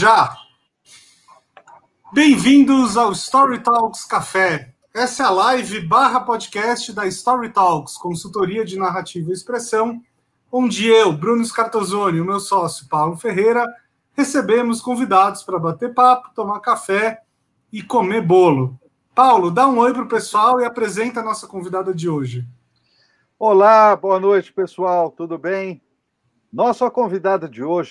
Já! Bem-vindos ao Story Talks Café. Essa é a live barra podcast da Story Talks, consultoria de narrativa e expressão, onde eu, Bruno Scartozoni e o meu sócio Paulo Ferreira recebemos convidados para bater papo, tomar café e comer bolo. Paulo, dá um oi para o pessoal e apresenta a nossa convidada de hoje. Olá, boa noite, pessoal, tudo bem? Nossa convidada de hoje,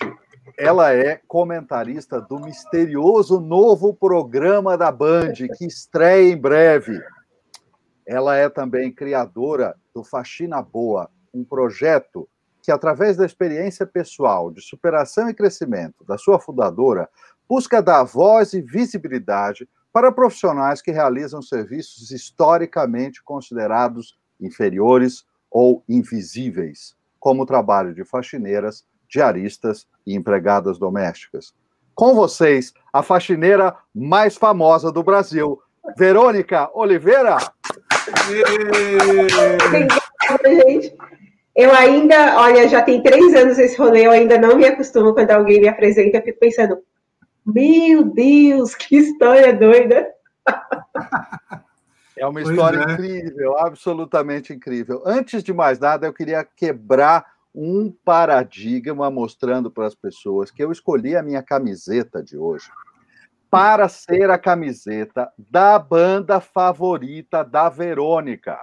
ela é comentarista do misterioso novo programa da Band, que estreia em breve. Ela é também criadora do Faxina Boa, um projeto que, através da experiência pessoal de superação e crescimento da sua fundadora, busca dar voz e visibilidade para profissionais que realizam serviços historicamente considerados inferiores ou invisíveis, como o trabalho de faxineiras, diaristas e empregadas domésticas. Com vocês, a faxineira mais famosa do Brasil, Verônica Oliveira. Obrigada, gente. Eu ainda, olha, já tem três anos esse rolê, eu ainda não me acostumo quando alguém me apresenta, eu fico pensando, meu Deus, que história doida. É uma história é. incrível, absolutamente incrível. Antes de mais nada, eu queria quebrar um paradigma mostrando para as pessoas que eu escolhi a minha camiseta de hoje para ser a camiseta da banda favorita da Verônica.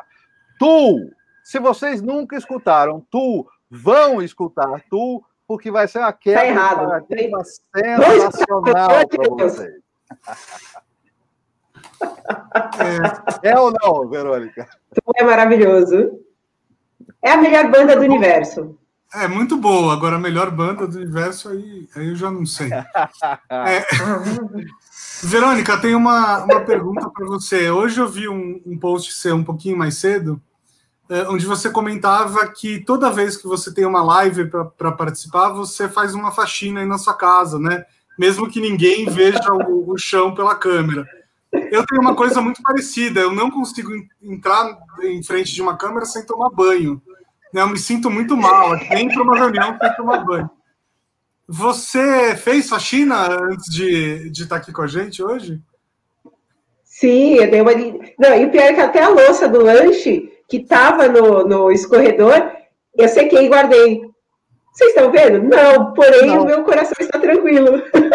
Tu, se vocês nunca escutaram Tu, vão escutar Tu, porque vai ser uma quebra tá errado. paradigma sensacional para vocês. É. é ou não, Verônica? Tu é maravilhoso. É a melhor banda do universo. É muito boa. Agora, a melhor banda do universo, aí, aí eu já não sei. É... Verônica, tem uma, uma pergunta para você. Hoje eu vi um, um post seu um pouquinho mais cedo, é, onde você comentava que toda vez que você tem uma live para participar, você faz uma faxina aí na sua casa, né? Mesmo que ninguém veja o, o chão pela câmera. Eu tenho uma coisa muito parecida. Eu não consigo entrar em frente de uma câmera sem tomar banho. Né? Eu me sinto muito mal. Nem para uma reunião sem tomar banho. Você fez faxina antes de, de estar aqui com a gente hoje? Sim, eu dei uma. Não, e o pior é que até a louça do lanche, que estava no, no escorredor, eu sequei e guardei. Vocês estão vendo? Não, porém Não. o meu coração está tranquilo.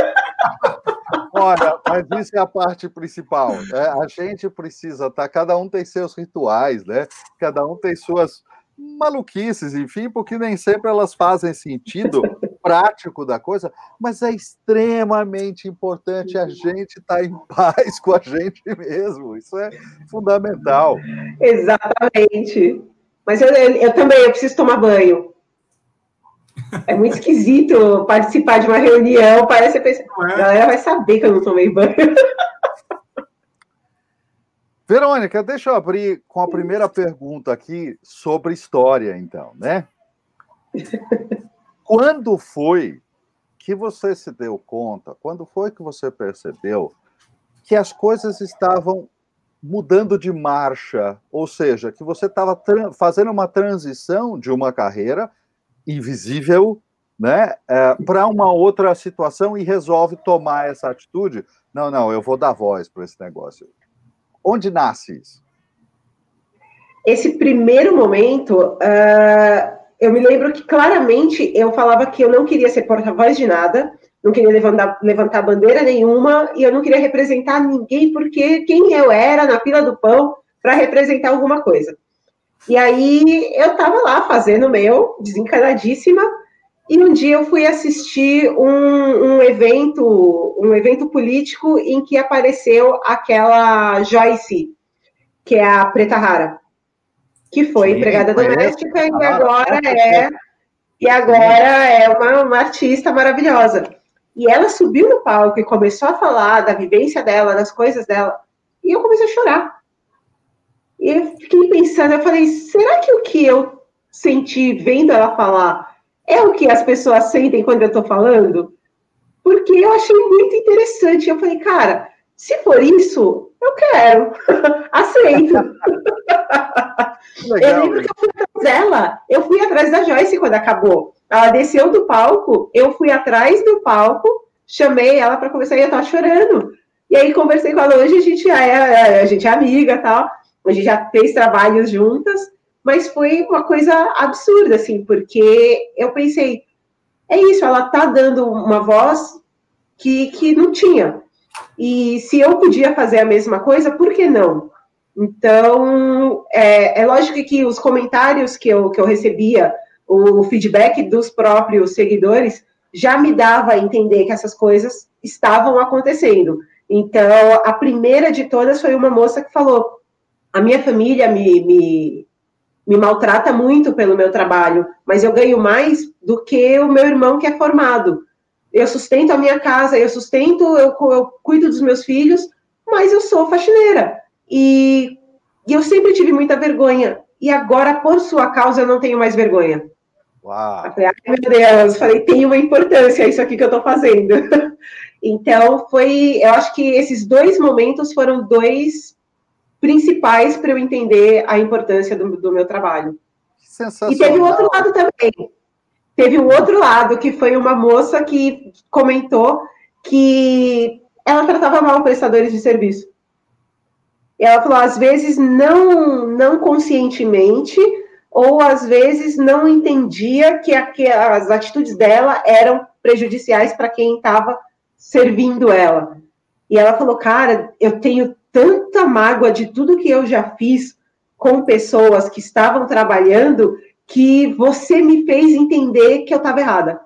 Olha, mas isso é a parte principal. Né? A gente precisa, tá? Cada um tem seus rituais, né? Cada um tem suas maluquices, enfim, porque nem sempre elas fazem sentido prático da coisa, mas é extremamente importante a gente estar tá em paz com a gente mesmo. Isso é fundamental. Exatamente. Mas eu, eu, eu também eu preciso tomar banho. É muito esquisito participar de uma reunião, parece que a galera vai saber que eu não tomei banho. Verônica, deixa eu abrir com a primeira pergunta aqui sobre história, então, né? Quando foi que você se deu conta, quando foi que você percebeu que as coisas estavam mudando de marcha, ou seja, que você estava fazendo uma transição de uma carreira invisível né, é, para uma outra situação e resolve tomar essa atitude? Não, não, eu vou dar voz para esse negócio. Onde nasce isso? Esse primeiro momento, uh, eu me lembro que claramente eu falava que eu não queria ser porta-voz de nada, não queria levantar, levantar bandeira nenhuma e eu não queria representar ninguém porque quem eu era na fila do pão para representar alguma coisa. E aí eu estava lá fazendo o meu, desencanadíssima, e um dia eu fui assistir um, um, evento, um evento político em que apareceu aquela Joyce, que é a Preta Rara, que foi Sim, empregada doméstica e agora é e agora é uma, uma artista maravilhosa. E ela subiu no palco e começou a falar da vivência dela, das coisas dela, e eu comecei a chorar. E eu fiquei pensando, eu falei, será que o que eu senti vendo ela falar é o que as pessoas sentem quando eu estou falando? Porque eu achei muito interessante. Eu falei, cara, se for isso, eu quero, aceito. Legal, eu lembro que eu fui atrás dela, eu fui atrás da Joyce quando acabou. Ela desceu do palco, eu fui atrás do palco, chamei ela para conversar e eu tava chorando. E aí conversei com ela hoje, a gente é, a gente é amiga tal, a gente já fez trabalhos juntas, mas foi uma coisa absurda, assim, porque eu pensei, é isso, ela tá dando uma voz que, que não tinha. E se eu podia fazer a mesma coisa, por que não? Então, é, é lógico que os comentários que eu, que eu recebia, o feedback dos próprios seguidores, já me dava a entender que essas coisas estavam acontecendo. Então, a primeira de todas foi uma moça que falou: a minha família me, me, me maltrata muito pelo meu trabalho, mas eu ganho mais do que o meu irmão que é formado. Eu sustento a minha casa, eu sustento, eu, eu cuido dos meus filhos, mas eu sou faxineira. E, e eu sempre tive muita vergonha. E agora, por sua causa, eu não tenho mais vergonha. Uau. Eu falei, ai meu Deus, falei, tem uma importância isso aqui que eu estou fazendo. então, foi, eu acho que esses dois momentos foram dois principais para eu entender a importância do, do meu trabalho. E teve o outro lado também. Teve um outro lado, que foi uma moça que comentou que ela tratava mal prestadores de serviço. Ela falou, às vezes, não, não conscientemente, ou às vezes não entendia que, que as atitudes dela eram prejudiciais para quem estava servindo ela. E ela falou, cara, eu tenho tanta mágoa de tudo que eu já fiz com pessoas que estavam trabalhando que você me fez entender que eu estava errada.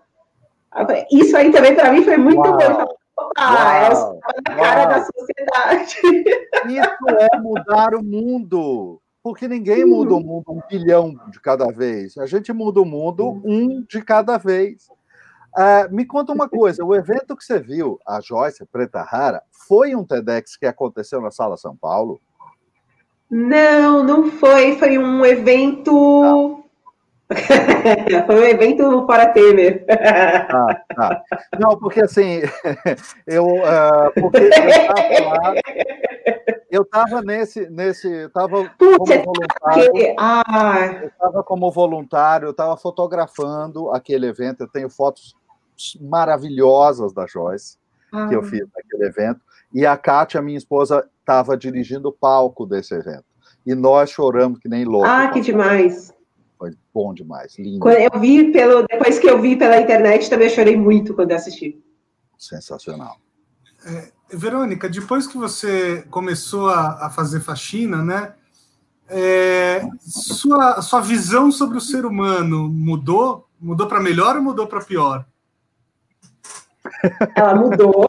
Isso aí também para mim foi muito Uau. bom. Ah, ela na cara Uau. da sociedade. Isso é mudar o mundo porque ninguém muda o mundo um bilhão de cada vez. A gente muda o mundo um de cada vez. Uh, me conta uma coisa: o evento que você viu, a Joyce Preta Rara, foi um TEDx que aconteceu na Sala São Paulo? Não, não foi. Foi um evento. foi um evento para Temer. Ah, tá. Não, porque assim, eu, uh, porque eu estava lá, eu estava nesse, nesse, eu estava como tá voluntário, ah. eu estava como voluntário, eu estava fotografando aquele evento, eu tenho fotos maravilhosas da Joyce, ah. que eu ah. fiz naquele evento, e a Kátia, minha esposa, estava dirigindo o palco desse evento, e nós choramos que nem loucos. Ah, que demais! Foi bom demais, lindo. Quando eu vi pelo, depois que eu vi pela internet, também chorei muito quando assisti. Sensacional. É, Verônica, depois que você começou a, a fazer faxina, né? É, sua, sua visão sobre o ser humano mudou? Mudou para melhor ou mudou para pior? Ela mudou.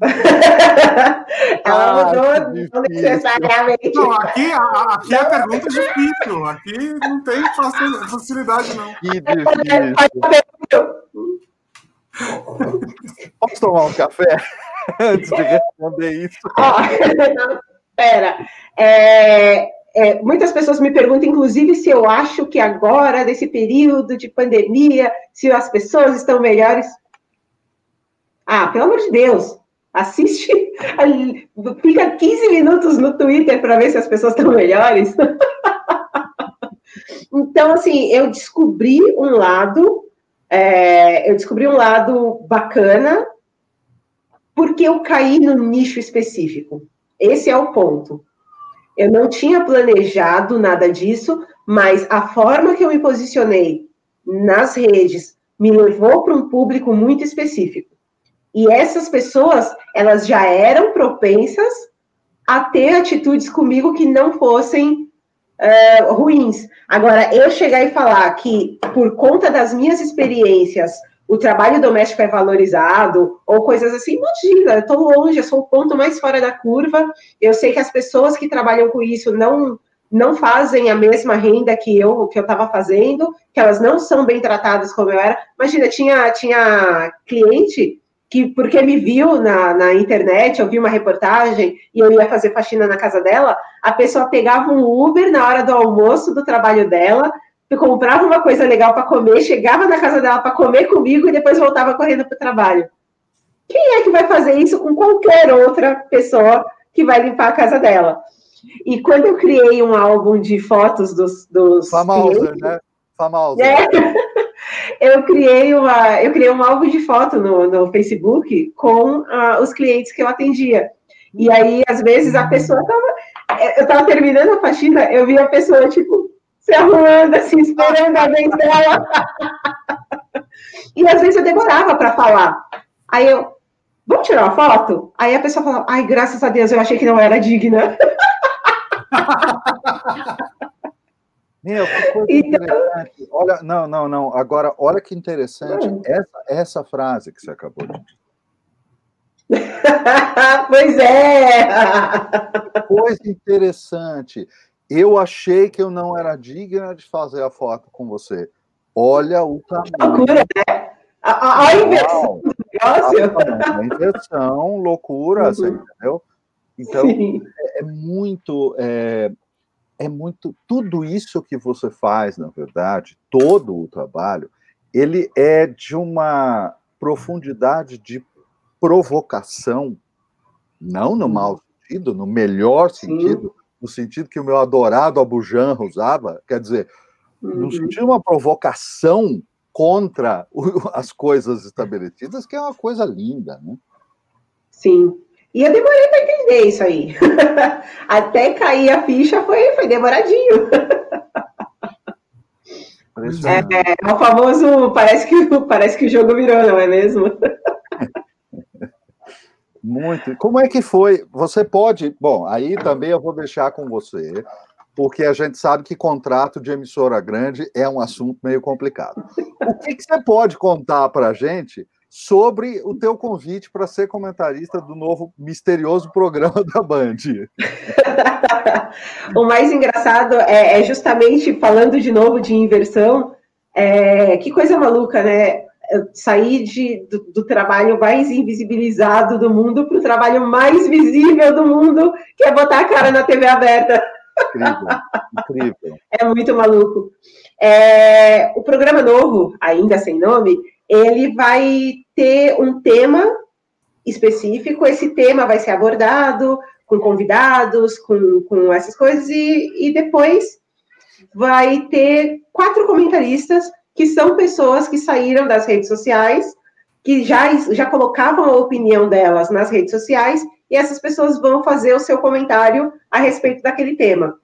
Ela ah, mudou não necessariamente. Não, aqui, a, aqui não. a pergunta é difícil. Aqui não tem facilidade, não. Que difícil. Posso tomar um café? antes de responder isso. Oh, pera. É, é, muitas pessoas me perguntam, inclusive, se eu acho que agora, nesse período de pandemia, se as pessoas estão melhores. Ah, pelo amor de Deus, assiste, fica 15 minutos no Twitter para ver se as pessoas estão melhores. então, assim, eu descobri um lado, é, eu descobri um lado bacana porque eu caí no nicho específico. Esse é o ponto. Eu não tinha planejado nada disso, mas a forma que eu me posicionei nas redes me levou para um público muito específico. E essas pessoas, elas já eram propensas a ter atitudes comigo que não fossem uh, ruins. Agora, eu chegar e falar que, por conta das minhas experiências, o trabalho doméstico é valorizado, ou coisas assim, imagina, eu estou longe, eu sou o ponto mais fora da curva, eu sei que as pessoas que trabalham com isso não não fazem a mesma renda que eu que eu estava fazendo, que elas não são bem tratadas como eu era. Imagina, tinha, tinha cliente que, porque me viu na, na internet, eu vi uma reportagem e eu ia fazer faxina na casa dela, a pessoa pegava um Uber na hora do almoço do trabalho dela, comprava uma coisa legal para comer, chegava na casa dela para comer comigo e depois voltava correndo para o trabalho. Quem é que vai fazer isso com qualquer outra pessoa que vai limpar a casa dela? E quando eu criei um álbum de fotos dos. dos Famosa, clientes, né? Famosa. É, eu criei uma, eu criei um álbum de foto no, no Facebook com uh, os clientes que eu atendia. E aí, às vezes, a pessoa tava. Eu tava terminando a faxina, eu vi a pessoa, tipo, se arrumando, assim, esperando a vez dela. e às vezes eu demorava para falar. Aí eu, vamos tirar uma foto? Aí a pessoa falava, ai, graças a Deus, eu achei que não era digna. Meu, que coisa então... interessante. Olha, não, não, não. Agora, olha que interessante hum. essa, essa frase que você acabou de dizer. pois é! Coisa interessante. Eu achei que eu não era digna de fazer a foto com você. Olha o tamanho. Loucura, né? A, a inversão do negócio. A inversão, loucura, uhum. você entendeu? Então, é, é, muito. É, é muito. Tudo isso que você faz, na verdade, todo o trabalho, ele é de uma profundidade de provocação, não no mau sentido, no melhor sentido, Sim. no sentido que o meu adorado Abujan usava, quer dizer, uhum. no sentido de uma provocação contra as coisas estabelecidas, que é uma coisa linda, né? Sim. E eu demorei para entender isso aí. Até cair a ficha foi, foi demoradinho. É, é, o famoso, parece que, parece que o jogo virou, não é mesmo? Muito. Como é que foi? Você pode. Bom, aí também eu vou deixar com você, porque a gente sabe que contrato de emissora grande é um assunto meio complicado. O que, que você pode contar para a gente sobre o teu convite para ser comentarista do novo misterioso programa da Band? o mais engraçado é, é, justamente falando de novo de inversão. É, que coisa maluca, né? sair de, do, do, trabalho mais invisibilizado do mundo para o trabalho mais visível do mundo, que é botar a cara na TV aberta. Incrível, incrível. É muito maluco. É, o programa novo, ainda sem nome, ele vai ter um tema específico, esse tema vai ser abordado com convidados, com, com essas coisas, e, e depois vai ter quatro comentaristas que são pessoas que saíram das redes sociais, que já, já colocavam a opinião delas nas redes sociais, e essas pessoas vão fazer o seu comentário a respeito daquele tema.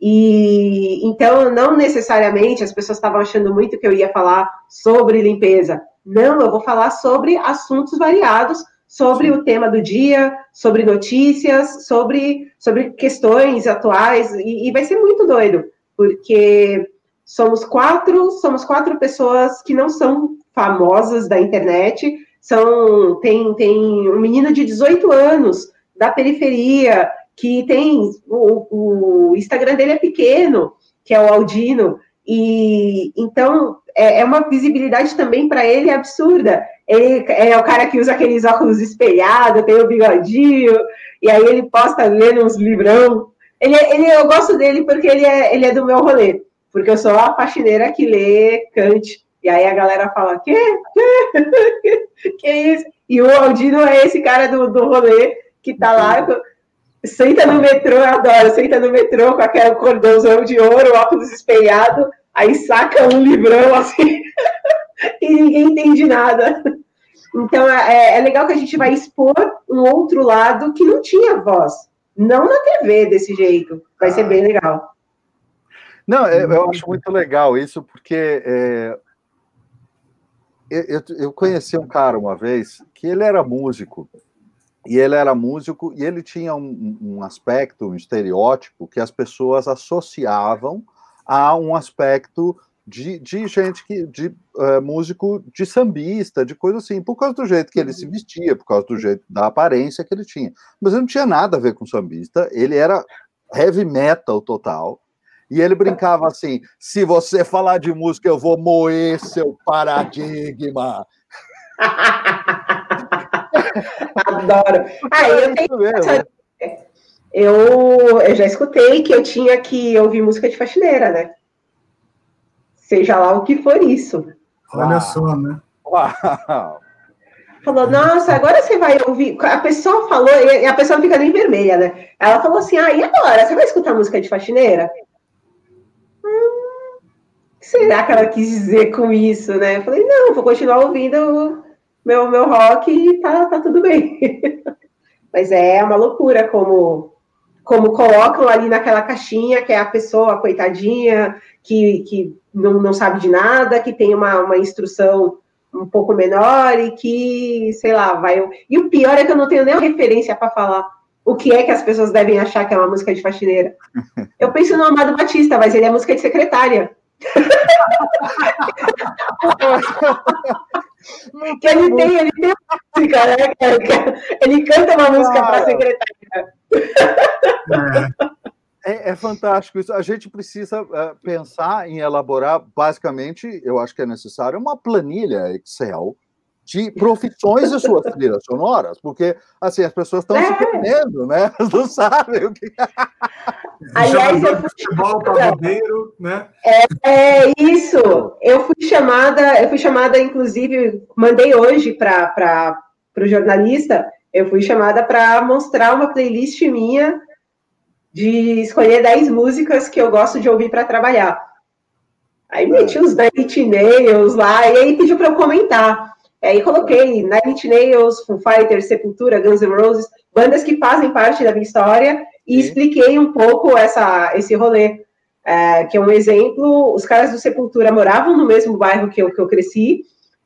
E então, não necessariamente as pessoas estavam achando muito que eu ia falar sobre limpeza. Não, eu vou falar sobre assuntos variados, sobre o tema do dia, sobre notícias, sobre, sobre questões atuais, e, e vai ser muito doido, porque Somos quatro, somos quatro pessoas que não são famosas da internet. São tem tem um menino de 18 anos da periferia que tem o, o Instagram dele é pequeno, que é o Aldino, e então é, é uma visibilidade também para ele absurda. Ele é o cara que usa aqueles óculos espelhados, tem o bigodinho, e aí ele posta lendo uns livrão. Ele, ele, eu gosto dele porque ele é, ele é do meu rolê porque eu sou a faxineira que lê Kant. E aí a galera fala, que? Que, que isso? E o Aldino é esse cara do, do rolê que tá lá, senta no metrô, eu adoro, senta no metrô com aquele cordãozão de ouro, óculos espelhado, aí saca um livrão assim, e ninguém entende nada. Então é, é legal que a gente vai expor um outro lado que não tinha voz. Não na TV desse jeito. Vai ser bem legal. Não, eu, eu acho muito legal isso, porque é, eu, eu conheci um cara uma vez que ele era músico, e ele era músico, e ele tinha um, um aspecto, um estereótipo que as pessoas associavam a um aspecto de, de, gente que de uh, músico de sambista, de coisa assim, por causa do jeito que ele se uhum. vestia, por causa do jeito da aparência que ele tinha. Mas ele não tinha nada a ver com sambista, ele era heavy metal total. E ele brincava assim: se você falar de música, eu vou moer seu paradigma. Adoro. Ah, eu tenho. Eu, eu já escutei que eu tinha que ouvir música de faxineira, né? Seja lá o que for isso. Olha ah. só, né? Uau. Falou, nossa, agora você vai ouvir. A pessoa falou, e a pessoa fica nem vermelha, né? Ela falou assim: ah, e agora? Você vai escutar música de faxineira? que será que ela quis dizer com isso, né? Eu falei, não, vou continuar ouvindo meu, meu rock e tá, tá tudo bem. Mas é uma loucura como, como colocam ali naquela caixinha que é a pessoa, coitadinha, que, que não, não sabe de nada, que tem uma, uma instrução um pouco menor e que, sei lá, vai. E o pior é que eu não tenho nem referência para falar o que é que as pessoas devem achar que é uma música de faxineira. Eu penso no Amado Batista, mas ele é música de secretária. ele tem, ele tem música, né? Ele canta uma música para secretária. É. É, é, fantástico isso. A gente precisa uh, pensar em elaborar, basicamente, eu acho que é necessário uma planilha Excel de profissões e suas trilhas sonoras, porque assim as pessoas estão é. se perdendo, né? Não sabem o que. Aliás, eu fui... futebol, né? É, é, isso. Eu fui chamada, eu fui chamada, inclusive, mandei hoje para o jornalista, eu fui chamada para mostrar uma playlist minha de escolher 10 músicas que eu gosto de ouvir para trabalhar. Aí meti os Night Nails lá, e aí pediu para eu comentar. Aí coloquei Nine Inch Nails, Foo Fighters, Sepultura, Guns N' Roses, bandas que fazem parte da minha história, e Sim. expliquei um pouco essa, esse rolê. É, que é um exemplo, os caras do Sepultura moravam no mesmo bairro que eu, que eu cresci,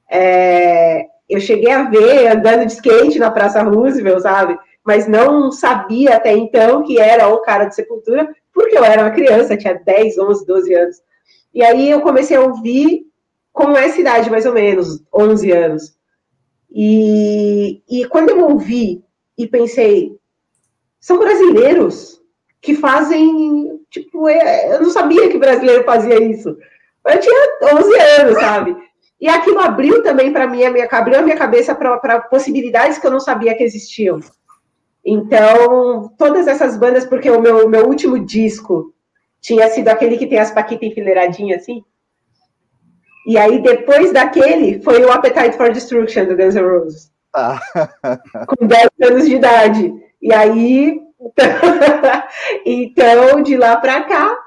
é, eu cheguei a ver andando de skate na Praça Roosevelt, sabe? Mas não sabia até então que era o cara de Sepultura, porque eu era uma criança, tinha 10, 11, 12 anos. E aí eu comecei a ouvir com essa idade, mais ou menos, 11 anos. E, e quando eu ouvi e pensei, são brasileiros que fazem, tipo, é, eu não sabia que brasileiro fazia isso. Eu tinha 11 anos, sabe? E aquilo abriu também para mim, a minha, abriu a minha cabeça para possibilidades que eu não sabia que existiam. Então, todas essas bandas, porque o meu, meu último disco tinha sido aquele que tem as paquitas enfileiradinhas assim, e aí, depois daquele, foi o Appetite for Destruction do Guns N' Roses. Ah. com 10 anos de idade. E aí, então, de lá pra cá,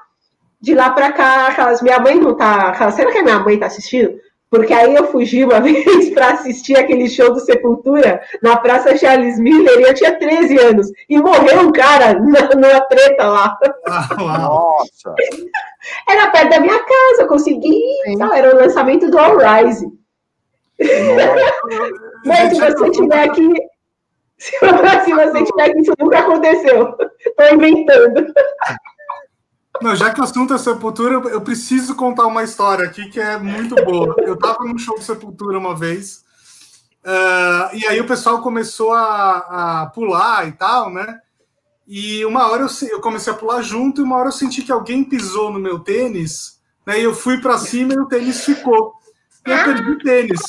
de lá pra cá, aquelas, minha mãe não tá. Será que a minha mãe tá assistindo? Porque aí eu fugi uma vez para assistir aquele show do Sepultura na Praça Charles Miller e eu tinha 13 anos. E morreu um cara na, numa treta lá. Ah, Nossa! Era perto da minha casa, eu consegui. Não, era o lançamento do All Rise. Mas se você tiver aqui. Se você tiver aqui, isso nunca aconteceu. Estou inventando. Não, já que o assunto é Sepultura, eu preciso contar uma história aqui que é muito boa. Eu estava num show de Sepultura uma vez, uh, e aí o pessoal começou a, a, pular e tal, né? E uma hora eu, eu, comecei a pular junto, e uma hora eu senti que alguém pisou no meu tênis, né? E eu fui para cima e o tênis ficou. E eu perdi o tênis.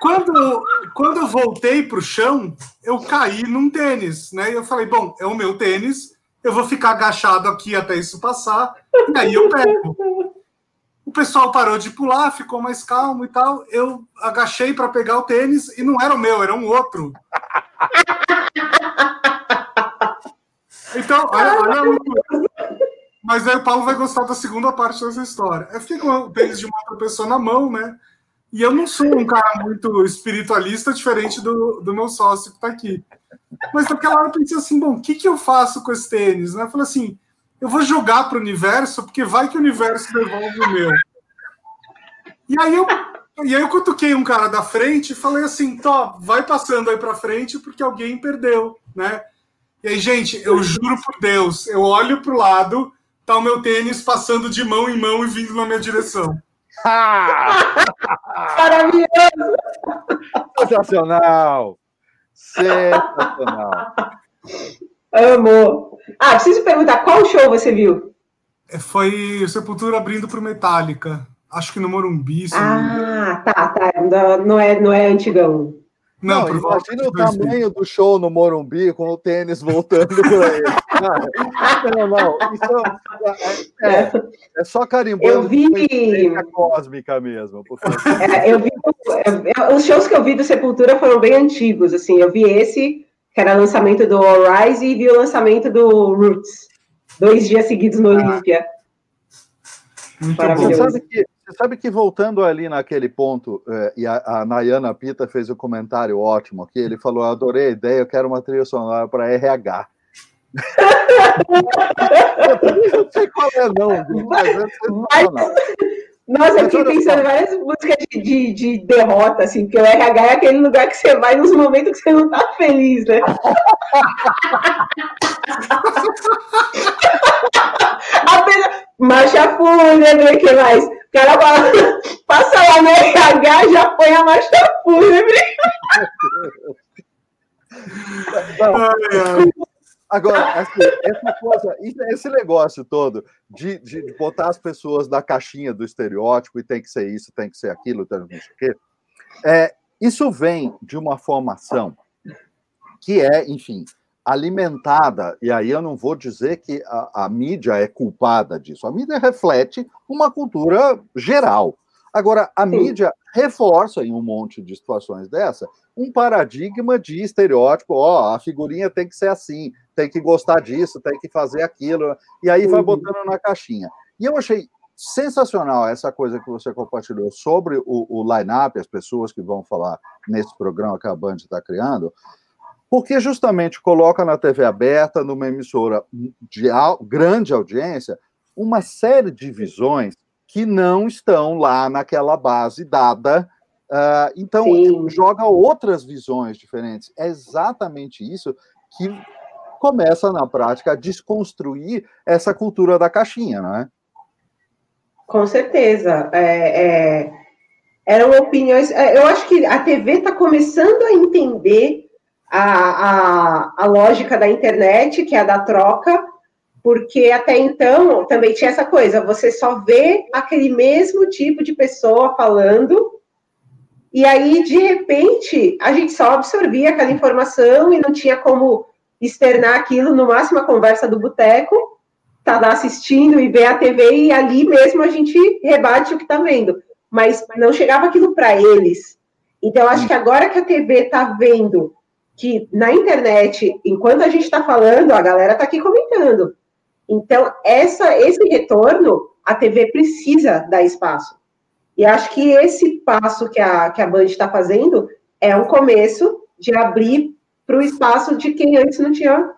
Quando, quando eu voltei para o chão, eu caí num tênis, né? E eu falei, bom, é o meu tênis eu vou ficar agachado aqui até isso passar, e aí eu pego. O pessoal parou de pular, ficou mais calmo e tal. Eu agachei para pegar o tênis e não era o meu, era um outro. Então, olha, olha Mas aí o Paulo vai gostar da segunda parte dessa história. Eu fiquei com o tênis de uma outra pessoa na mão, né? E eu não sou um cara muito espiritualista, diferente do, do meu sócio que está aqui. Mas naquela hora eu pensei assim, bom, o que, que eu faço com esse tênis? Né? Eu falei assim, eu vou jogar para o universo, porque vai que o universo devolve o meu. E aí eu, e aí eu cutuquei um cara da frente e falei assim, Tó, vai passando aí para frente, porque alguém perdeu, né? E aí, gente, eu juro por Deus, eu olho para o lado, tá o meu tênis passando de mão em mão e vindo na minha direção. Maravilhoso! Sensacional! Sensacional. Amo. Ah, preciso perguntar, qual show você viu? É, foi o Sepultura abrindo para o Metallica. Acho que no Morumbi. Ah, tá, tá. Não é, não é antigão. Não, não imagina o tamanho do show no Morumbi com o tênis voltando para ele. não, não, isso é, é, é só carimbando eu vi... cósmica mesmo. É, eu vi os shows que eu vi do Sepultura foram bem antigos, assim, eu vi esse, que era lançamento do Rise, e vi o lançamento do Roots, dois dias seguidos no ah. Olímpia. Você sabe, que, você sabe que voltando ali naquele ponto, é, e a, a Nayana Pita fez um comentário ótimo aqui, ele falou, adorei a ideia, eu quero uma trilha sonora para RH. eu não sei qual é não, mas é sensacional. Nossa, eu fiquei pensando em várias músicas de, de, de, derrota, assim, porque o RH é aquele lugar que você vai nos momentos que você não tá feliz, né? Apenas marcha fúnebre, que mais? O cara fala, passa lá no RH, já põe a marcha fúnebre. Agora, assim, essa coisa, esse negócio todo de, de botar as pessoas na caixinha do estereótipo e tem que ser isso, tem que ser aquilo, tem não sei o quê, é, isso vem de uma formação que é, enfim, alimentada, e aí eu não vou dizer que a, a mídia é culpada disso, a mídia reflete uma cultura geral. Agora, a mídia reforça em um monte de situações dessa um paradigma de estereótipo, ó, oh, a figurinha tem que ser assim, tem que gostar disso, tem que fazer aquilo, e aí vai uhum. botando na caixinha. E eu achei sensacional essa coisa que você compartilhou sobre o, o line-up, as pessoas que vão falar nesse programa que a Band está criando, porque justamente coloca na TV aberta, numa emissora de grande audiência, uma série de visões que não estão lá naquela base dada. Uh, então, Sim. joga outras visões diferentes. É exatamente isso que começa, na prática, a desconstruir essa cultura da caixinha, não é? Com certeza. É, é, eram opiniões. É, eu acho que a TV está começando a entender a, a, a lógica da internet, que é a da troca, porque até então também tinha essa coisa, você só vê aquele mesmo tipo de pessoa falando, e aí, de repente, a gente só absorvia aquela informação e não tinha como externar aquilo, no máximo a conversa do boteco, tá lá assistindo e vê a TV, e ali mesmo a gente rebate o que tá vendo. Mas não chegava aquilo para eles. Então, acho que agora que a TV tá vendo que na internet, enquanto a gente está falando, a galera tá aqui comentando. Então, essa, esse retorno, a TV precisa dar espaço. E acho que esse passo que a, que a Band está fazendo é um começo de abrir para o espaço de quem antes não tinha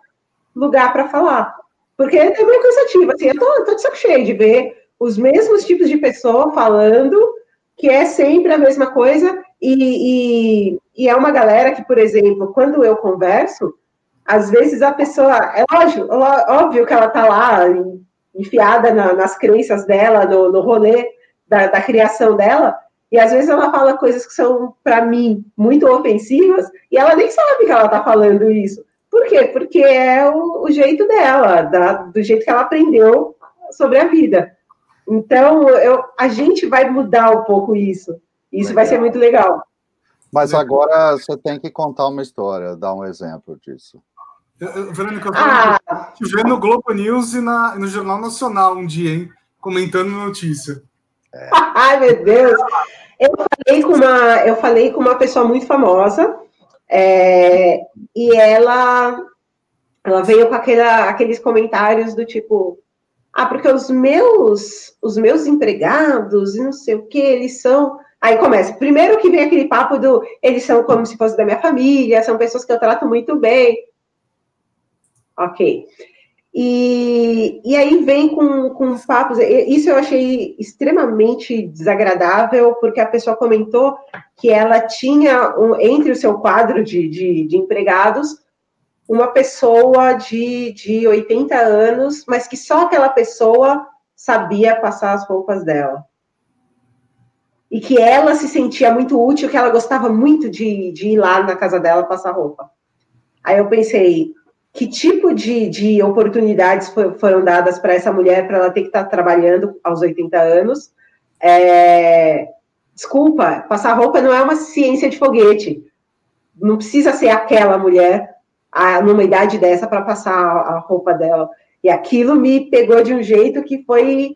lugar para falar. Porque é meio cansativo, assim, eu tô, tô de saco cheio de ver os mesmos tipos de pessoa falando, que é sempre a mesma coisa, e, e, e é uma galera que, por exemplo, quando eu converso, às vezes a pessoa, é lógico, óbvio que ela está lá enfiada na, nas crenças dela, no, no rolê da, da, criação dela, e às vezes ela fala coisas que são, para mim, muito ofensivas, e ela nem sabe que ela está falando isso. Por quê? Porque é o, o jeito dela, da, do jeito que ela aprendeu sobre a vida. Então, eu, a gente vai mudar um pouco isso. Isso legal. vai ser muito legal. Mas agora você tem que contar uma história, dar um exemplo disso. Verônica, eu ah. te ver no Globo News e na, no Jornal Nacional um dia, hein? Comentando notícia. É. Ai, meu Deus! Eu falei com uma, eu falei com uma pessoa muito famosa, é, e ela, ela veio com aquela, aqueles comentários do tipo, ah, porque os meus, os meus empregados e não sei o que, eles são. Aí começa. Primeiro que vem aquele papo do eles são como se fosse da minha família, são pessoas que eu trato muito bem. Ok. E, e aí vem com, com papos. Isso eu achei extremamente desagradável, porque a pessoa comentou que ela tinha, um, entre o seu quadro de, de, de empregados, uma pessoa de, de 80 anos, mas que só aquela pessoa sabia passar as roupas dela. E que ela se sentia muito útil, que ela gostava muito de, de ir lá na casa dela passar roupa. Aí eu pensei, que tipo de, de oportunidades foram dadas para essa mulher para ela ter que estar tá trabalhando aos 80 anos. É, desculpa, passar roupa não é uma ciência de foguete. Não precisa ser aquela mulher a, numa idade dessa para passar a, a roupa dela. E aquilo me pegou de um jeito que foi,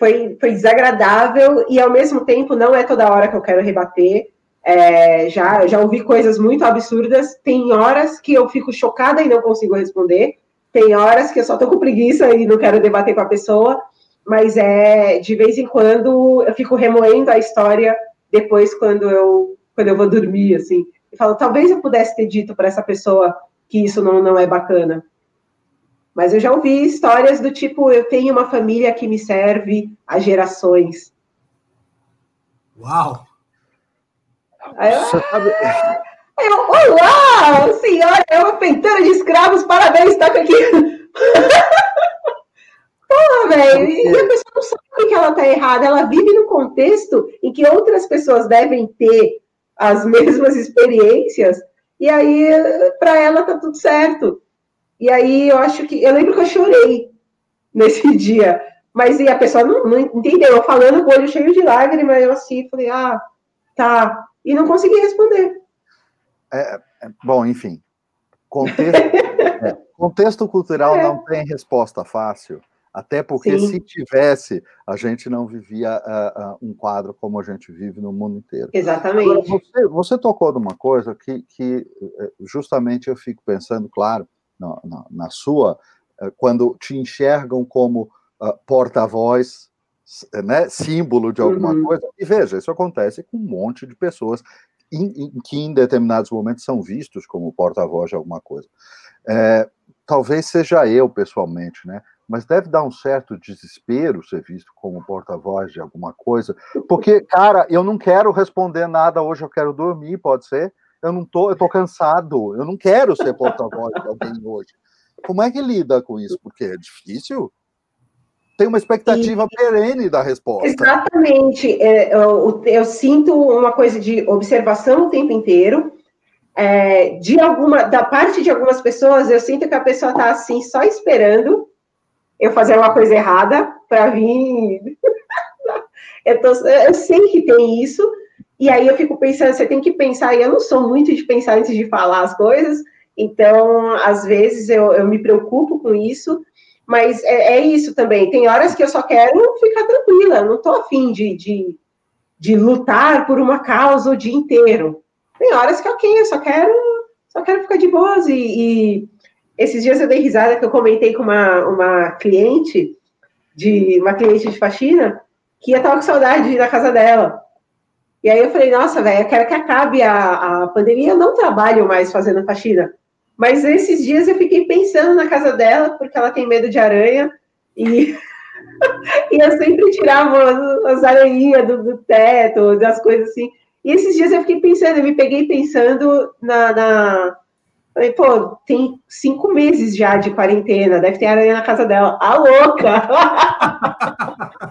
foi, foi desagradável e, ao mesmo tempo, não é toda hora que eu quero rebater. É, já, já ouvi coisas muito absurdas. Tem horas que eu fico chocada e não consigo responder. Tem horas que eu só tô com preguiça e não quero debater com a pessoa. mas é de vez em quando eu fico remoendo a história depois quando eu quando eu vou dormir assim. E falo, talvez eu pudesse ter dito para essa pessoa que isso não, não é bacana. Mas eu já ouvi histórias do tipo, eu tenho uma família que me serve há gerações. Uau! Aí eu, sabe... eu, olá, senhora, é uma peitana de escravos, parabéns, toca aqui. Porra, velho, e a pessoa não sabe que ela tá errada, ela vive num contexto em que outras pessoas devem ter as mesmas experiências, e aí para ela tá tudo certo. E aí eu acho que. Eu lembro que eu chorei nesse dia. Mas e a pessoa não, não entendeu. Eu falando com o olho cheio de lágrimas, eu assim, falei, ah, tá. E não consegui responder. É, é bom, enfim. Contexto, é, contexto cultural é. não tem resposta fácil. Até porque Sim. se tivesse, a gente não vivia uh, uh, um quadro como a gente vive no mundo inteiro. Exatamente. Agora, você, você, tocou numa coisa que, que eh, justamente eu fico pensando, claro, na, na, na sua, eh, quando te enxergam como uh, porta-voz, né, símbolo de alguma uhum. coisa. E veja, isso acontece com um monte de pessoas em, em, que em determinados momentos são vistos como porta-voz de alguma coisa. É, talvez seja eu pessoalmente, né? Mas deve dar um certo desespero ser visto como porta-voz de alguma coisa, porque, cara, eu não quero responder nada hoje, eu quero dormir, pode ser? Eu não tô, eu tô cansado, eu não quero ser porta-voz de alguém hoje. Como é que lida com isso? Porque é difícil. Tem uma expectativa e, perene da resposta. Exatamente. É, eu, eu, sinto uma coisa de observação o tempo inteiro. É, de alguma, da parte de algumas pessoas, eu sinto que a pessoa está assim, só esperando eu fazer uma coisa errada para vir. eu, tô, eu sei que tem isso, e aí eu fico pensando, você tem que pensar, e eu não sou muito de pensar antes de falar as coisas, então, às vezes, eu, eu me preocupo com isso, mas é, é, isso também. Tem horas que eu só quero ficar tranquila, não estou afim de, de, de lutar por uma causa o dia inteiro. Tem horas que, ok, eu só quero, só quero ficar de boas. E, e esses dias eu dei risada que eu comentei com uma, uma cliente, de uma cliente de faxina, que ia estar com saudade da casa dela. E aí eu falei, nossa, velho, eu quero que acabe a, a pandemia, eu não trabalho mais fazendo faxina. Mas esses dias eu fiquei pensando na casa dela, porque ela tem medo de aranha, e, e eu sempre tirava as, as aranhinhas do, do, teto, das coisas assim. E esses dias eu fiquei pensando, eu me peguei pensando na. na... Falei, pô, tem cinco meses já de quarentena, deve ter aranha na casa dela. A louca!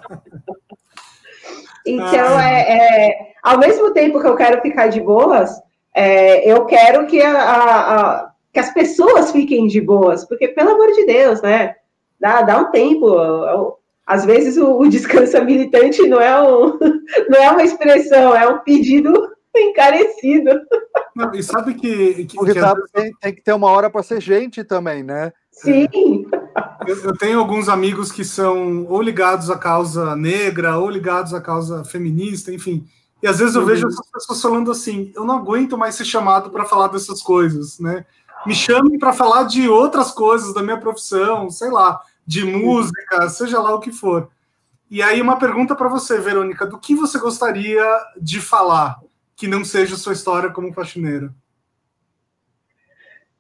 Então, ah. é, é, ao mesmo tempo que eu quero ficar de boas, é, eu quero que, a, a, a, que as pessoas fiquem de boas, porque, pelo amor de Deus, né? Dá, dá um tempo. Às vezes o, o descanso militante não é, um, não é uma expressão, é um pedido encarecido. Não, e sabe que. que, que tem, tem, que ter uma hora para ser gente também, né? Sim. Eu, eu, tenho alguns amigos que são ou ligados à causa negra, ou ligados à causa feminista, enfim. E às vezes eu uhum. vejo essas pessoas falando assim: eu não aguento mais ser chamado para falar dessas coisas, né? Me chamem para falar de outras coisas da minha profissão, sei lá, de música, seja lá o que for. E aí, uma pergunta para você, Verônica: do que você gostaria de falar que não seja sua história como faxineira?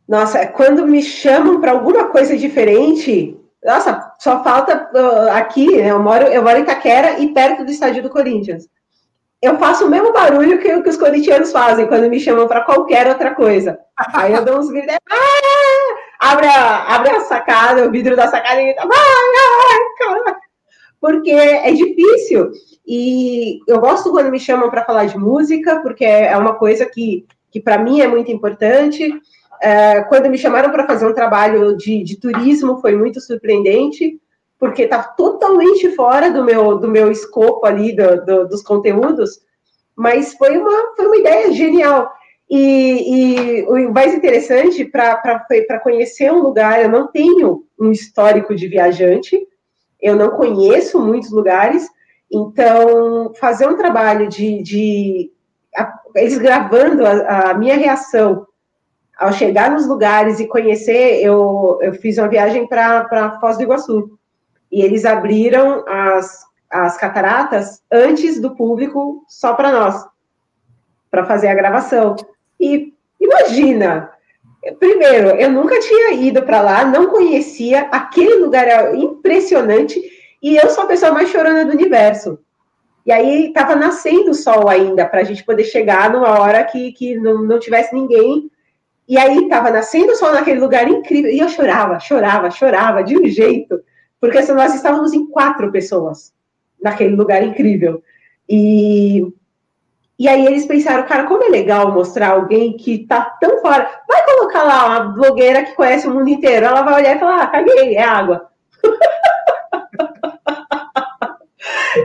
Nossa, quando me chamam para alguma coisa diferente, nossa, só falta uh, aqui, né, eu moro, eu moro em Itaquera e perto do estádio do Corinthians. Eu faço o mesmo barulho que, que os corintianos fazem quando me chamam para qualquer outra coisa. Aí eu dou uns gritos, ah! abre, a, abre a sacada, o vidro da sacada e grita, porque é difícil. E eu gosto quando me chamam para falar de música, porque é uma coisa que, que para mim é muito importante. É, quando me chamaram para fazer um trabalho de, de, turismo, foi muito surpreendente, porque está totalmente fora do meu, do meu escopo ali, do, do, dos conteúdos, mas foi uma, foi uma ideia genial. E, e o mais interessante, para conhecer um lugar, eu não tenho um histórico de viajante, eu não conheço muitos lugares, então fazer um trabalho de, de a, eles gravando a, a minha reação ao chegar nos lugares e conhecer, eu, eu fiz uma viagem para Foz do Iguaçu. E eles abriram as, as cataratas antes do público, só para nós, para fazer a gravação. E imagina, primeiro, eu nunca tinha ido para lá, não conhecia, aquele lugar é impressionante, e eu sou a pessoa mais chorona do universo. E aí estava nascendo o sol ainda, para a gente poder chegar numa hora que, que não, não tivesse ninguém. E aí estava nascendo o sol naquele lugar incrível. E eu chorava, chorava, chorava de um jeito. Porque nós estávamos em quatro pessoas naquele lugar incrível. E, e aí eles pensaram, cara, como é legal mostrar alguém que tá tão fora. Vai colocar lá uma blogueira que conhece o mundo inteiro. Ela vai olhar e falar, ah, caguei, é água.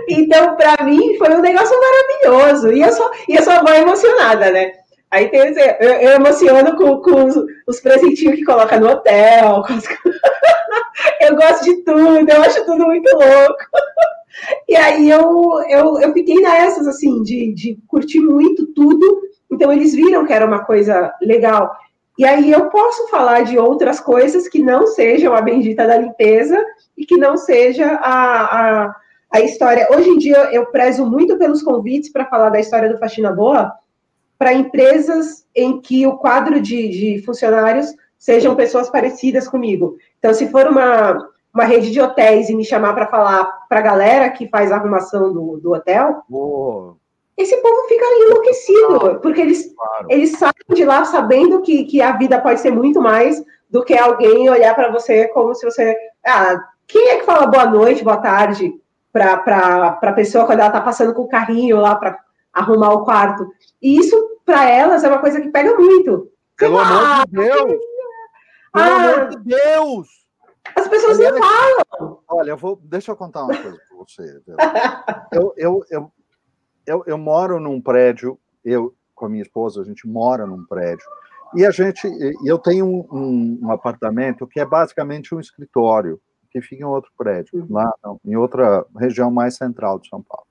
Então, para mim, foi um negócio maravilhoso. E eu sou, e eu sou uma emocionada, né? Aí tem, eu, eu emociono com, com os, os, presentinhos que coloca no hotel. As... eu gosto de tudo, eu acho tudo muito louco. E aí eu, eu, eu fiquei nessas, assim, de, de curtir muito tudo. Então, eles viram que era uma coisa legal. E aí eu posso falar de outras coisas que não sejam a bendita da limpeza e que não seja a, a a história. Hoje em dia, eu prezo muito pelos convites para falar da história do Faxina Boa para empresas em que o quadro de, de, funcionários sejam pessoas parecidas comigo. Então, se for uma, uma rede de hotéis e me chamar para falar para a galera que faz a arrumação do, do hotel, oh. esse povo fica enlouquecido, porque eles, claro. eles saem de lá sabendo que, que a vida pode ser muito mais do que alguém olhar para você como se você. Ah, quem é que fala boa noite, boa tarde? para a pessoa quando ela está passando com o carrinho lá para arrumar o quarto. E isso, para elas, é uma coisa que pega muito. Pelo amor de Deus! Pelo ah, amor de Deus! As pessoas não falam. Olha, eu vou, deixa eu contar uma coisa para você. Eu, eu, eu, eu, eu moro num prédio, eu com a minha esposa, a gente mora num prédio, e a gente, eu tenho um, um, um apartamento que é basicamente um escritório que fica em outro prédio, uhum. lá em outra região mais central de São Paulo,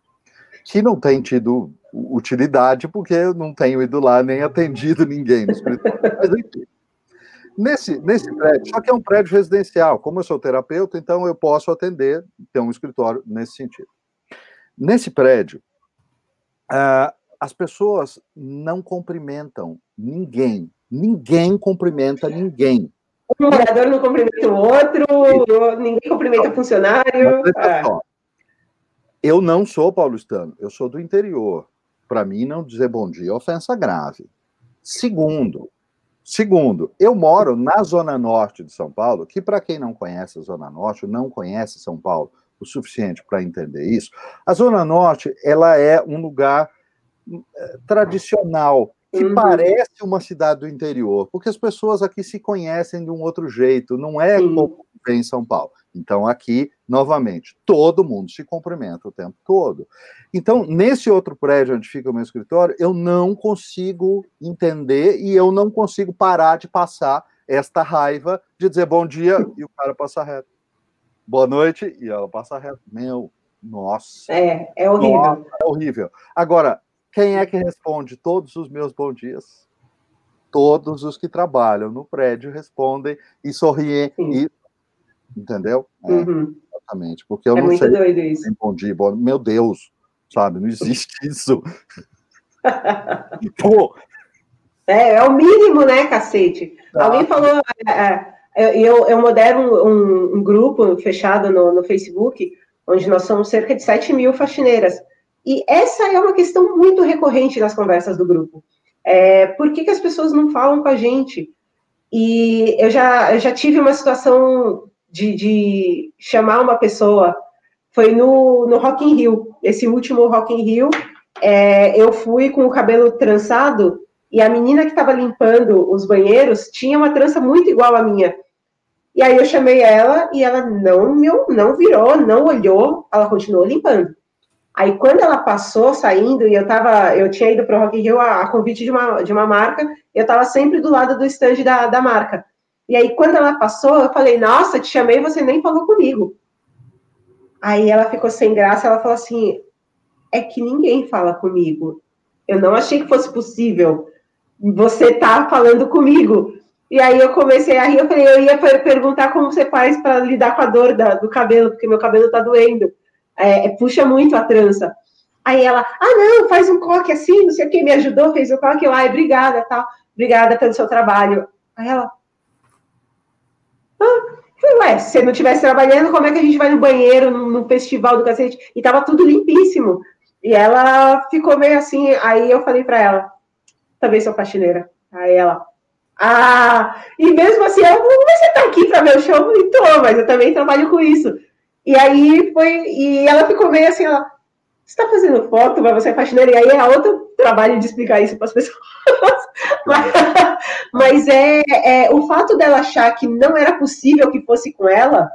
que não tem tido utilidade, porque eu não tenho ido lá nem atendido ninguém no escritório. Mas enfim. Nesse, nesse prédio, só que é um prédio residencial. Como eu sou terapeuta, então eu posso atender, ter um escritório nesse sentido. Nesse prédio, uh, as pessoas não cumprimentam ninguém. Ninguém cumprimenta ninguém. Um morador não cumprimenta o outro, ninguém cumprimenta o funcionário. É. Eu não sou paulistano, eu sou do interior. Para mim, não dizer bom dia é ofensa grave. Segundo, segundo, eu moro na zona norte de São Paulo, que para quem não conhece a zona norte, não conhece São Paulo o suficiente para entender isso, a zona norte ela é um lugar eh, tradicional que uhum. parece uma cidade do interior, porque as pessoas aqui se conhecem de um outro jeito, não é Sim. como em São Paulo. Então, aqui, novamente, todo mundo se cumprimenta o tempo todo. Então, nesse outro prédio onde fica o meu escritório, eu não consigo entender e eu não consigo parar de passar esta raiva de dizer bom dia e o cara passa reto. Boa noite e ela passa reto. Meu, nossa. É, é horrível. Nossa, é horrível. Agora, quem é que responde todos os meus bons dias? Todos os que trabalham no prédio respondem e sorriem. E... Entendeu? É, uhum. Exatamente. Porque eu é não muito sei. Doido isso. Bom dia, bom... Meu Deus, sabe? Não existe isso. Pô. É, é o mínimo, né, cacete? Tá. Alguém falou. É, é, eu, eu modero um, um, grupo fechado no, no Facebook, onde nós somos cerca de 7 mil faxineiras. E essa é uma questão muito recorrente nas conversas do grupo. É, por que, que as pessoas não falam com a gente? E eu já, eu já tive uma situação de, de chamar uma pessoa, foi no, no Rock in Rio, esse último Rock in Rio, é, eu fui com o cabelo trançado e a menina que estava limpando os banheiros tinha uma trança muito igual à minha. E aí eu chamei ela e ela não, meu, não virou, não olhou, ela continuou limpando. Aí quando ela passou saindo, e eu tava, eu tinha ido para o Rock in Rio a, a, convite de uma, de uma marca, eu estava sempre do lado do stand da, da marca. E aí quando ela passou, eu falei, nossa, te chamei, você nem falou comigo. Aí ela ficou sem graça, ela falou assim, é que ninguém fala comigo. Eu não achei que fosse possível você tá falando comigo. E aí eu comecei a rir, eu falei, eu ia perguntar como você faz para lidar com a dor da, do cabelo, porque meu cabelo tá doendo. É, puxa muito a trança. Aí ela, ah, não, faz um coque assim, não sei o que, me ajudou, fez o coque lá, obrigada, tal, obrigada pelo seu trabalho. Aí ela, ah, falei, ué, se você não estivesse trabalhando, como é que a gente vai no banheiro, no, festival do cacete? E tava tudo limpíssimo. E ela ficou meio assim, aí eu falei para ela, também sou faxineira. Aí ela, ah, e mesmo assim, eu, você tá aqui para ver o show? Eu falei, tô, mas eu também trabalho com isso. E aí foi, e ela ficou meio assim, ela, você está fazendo foto, mas você é faxineira, e aí é outro trabalho de explicar isso para as pessoas. mas, mas é, é, o fato dela achar que não era possível que fosse com ela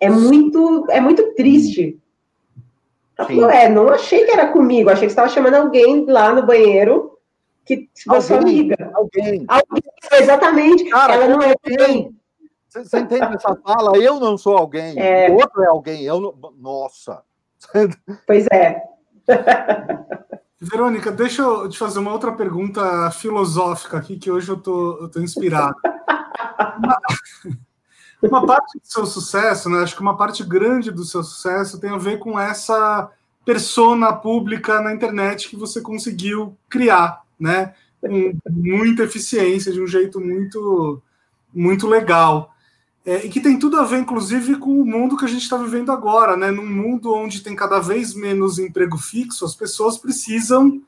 é muito, é muito triste. Ela falou, é, não achei que era comigo, achei que você estava chamando alguém lá no banheiro que você alguém, amiga. Alguém. alguém. Exatamente. Cara, ela não é alguém. Você entende essa fala? Eu não sou alguém. É. O outro é alguém. Eu não... Nossa. Pois é. Verônica, deixa eu te fazer uma outra pergunta filosófica aqui, que hoje eu tô, eu tô inspirado. Uma, uma parte do seu sucesso, né? Acho que uma parte grande do seu sucesso tem a ver com essa persona pública na internet que você conseguiu criar, né? Com muita eficiência, de um jeito muito, muito legal. É, e que tem tudo a ver, inclusive, com o mundo que a gente está vivendo agora, né? Num mundo onde tem cada vez menos emprego fixo, as pessoas precisam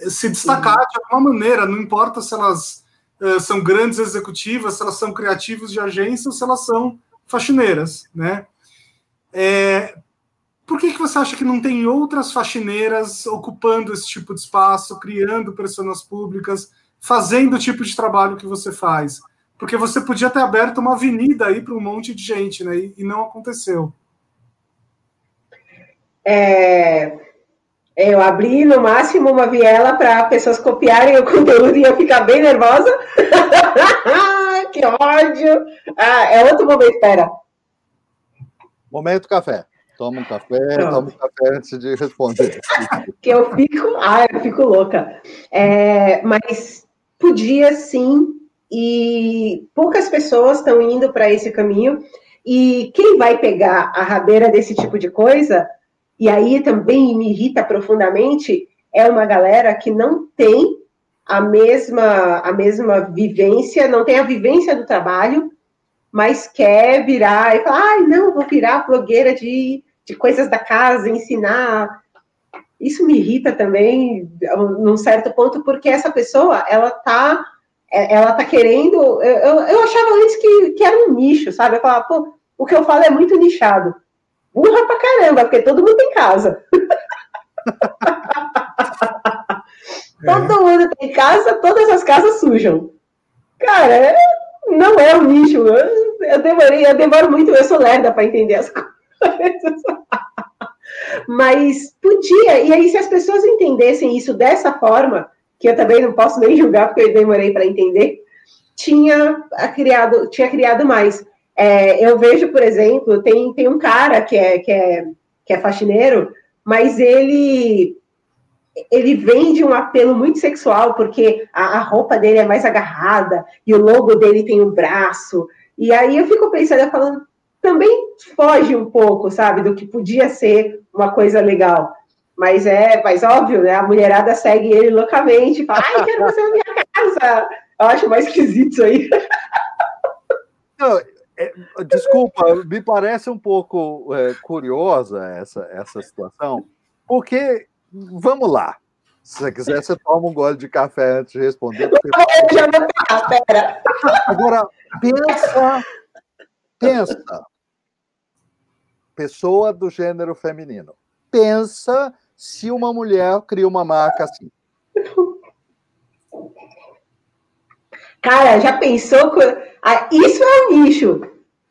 eh, se destacar de alguma maneira, não importa se elas uh, são grandes executivas, se elas são criativos de agência ou se elas são faxineiras, né? É, por que, que você acha que não tem outras faxineiras ocupando esse tipo de espaço, criando pessoas públicas, fazendo o tipo de trabalho que você faz? Porque você podia ter aberto uma avenida aí para um monte de gente, né? E, e não aconteceu. É, eu abri no máximo uma viela para pessoas copiarem o conteúdo e eu ficar bem nervosa. que ódio! Ah, é outro momento, espera. Momento café. Toma um café, Pronto. toma um café antes de responder. que eu fico, ah, eu fico louca. É, mas podia sim e poucas pessoas estão indo para esse caminho. E quem vai pegar a rabeira desse tipo de coisa, e aí também me irrita profundamente, é uma galera que não tem a mesma, a mesma vivência, não tem a vivência do trabalho, mas quer virar e falar, ai, ah, não, vou virar blogueira de, de coisas da casa, ensinar. Isso me irrita também, num certo ponto, porque essa pessoa, ela está ela tá querendo. Eu, eu achava antes que, que era um nicho, sabe? Eu falava, pô, o que eu falo é muito nichado. Burra pra caramba, porque todo mundo tem casa. todo é. mundo tem casa, todas as casas sujam. Cara, é, não é um nicho. Eu, eu, demorei, eu demoro muito, eu sou lerda para entender as coisas. Mas podia, e aí, se as pessoas entendessem isso dessa forma, que eu também não posso nem julgar porque eu demorei para entender, tinha criado, tinha criado mais. É, eu vejo, por exemplo, tem, tem um cara que é, que, é, que é faxineiro, mas ele ele vende um apelo muito sexual, porque a, a, roupa dele é mais agarrada, e o logo dele tem um braço. E aí eu fico pensando, falando, também foge um pouco, sabe, do que podia ser uma coisa legal. Mas é, mas óbvio, né? A mulherada segue ele loucamente, fala, ai, quero você na minha casa. Eu acho mais esquisito isso aí. Não, é, desculpa, me parece um pouco é, curiosa essa, essa situação, porque, vamos lá, se você quiser, você toma um gole de café antes de responder. Porque... Eu já vou pegar, pera. Agora, pensa, pensa, pessoa do gênero feminino, pensa se uma mulher cria uma marca assim? Cara, já pensou que. Ah, isso é um nicho.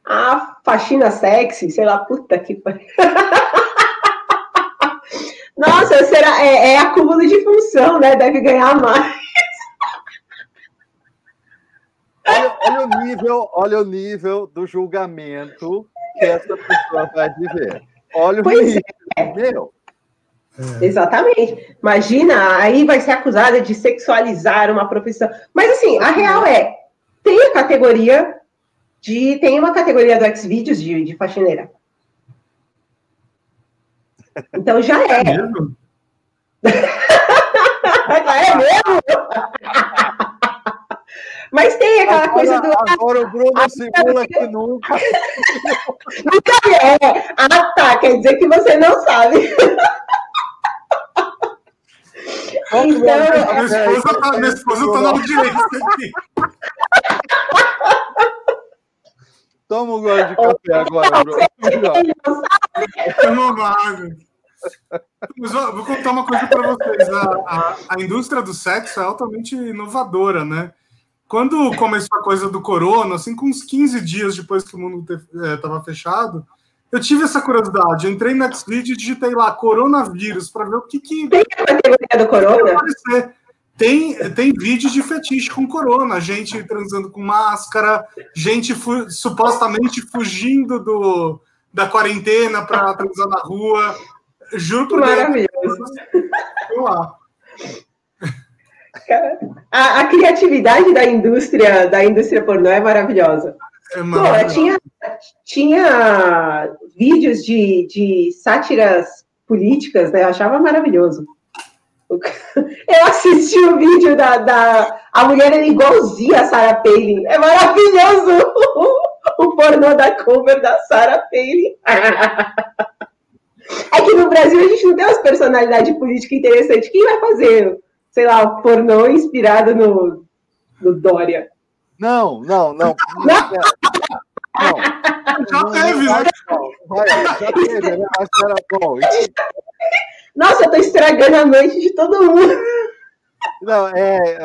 A faxina sexy, sei lá, puta que pariu. Nossa, será, é, é acúmulo de função, né? Deve ganhar mais. Olha, olha, o nível, olha o nível do julgamento que essa pessoa vai viver. Olha o pois nível. É. Meu, é. Exatamente. Imagina, aí vai ser acusada de sexualizar uma profissão. Mas assim, a real é, tem categoria de. Tem uma categoria do Xvideos de, de faxineira. Então já é. É mesmo? já é mesmo? Mas tem aquela agora, coisa do. Agora o Bruno ah, simula que nunca. nunca é. Ah, tá. Quer dizer que você não sabe. Então, minha esposa tá, minha esposa tá na audiência aqui. Toma um gole de café agora, Bruno. Eu não vago. Mas ó, vou contar uma coisa para vocês. A, a, a, indústria do sexo é altamente inovadora, né? Quando começou a coisa do corona, assim, com uns 15 dias depois que o mundo estava é, fechado, eu tive essa curiosidade. Eu entrei na Xvid e digitei lá coronavírus para ver o que que. Tem a categoria do corona? Tem, tem vídeo de fetiche com corona, gente transando com máscara, gente fu supostamente fugindo do, da quarentena para transar na rua. Juro por Maravilhoso. Deus. lá. A, a, criatividade da indústria da indústria pornô é maravilhosa. É Pô, tinha, tinha vídeos de, de sátiras políticas, né? Eu achava maravilhoso. Eu assisti o vídeo da, da a mulher era igualzinha a Sarah Palin. É maravilhoso o pornô da cover da Sarah Palin. É que no Brasil a gente não tem umas personalidades políticas interessantes. Quem vai fazer, sei lá, o pornô inspirado no, no Dória? Não, não, não. não. Já teve, né? Já teve, né? Era bom. Nossa, eu tô estragando a noite de todo mundo. Não, é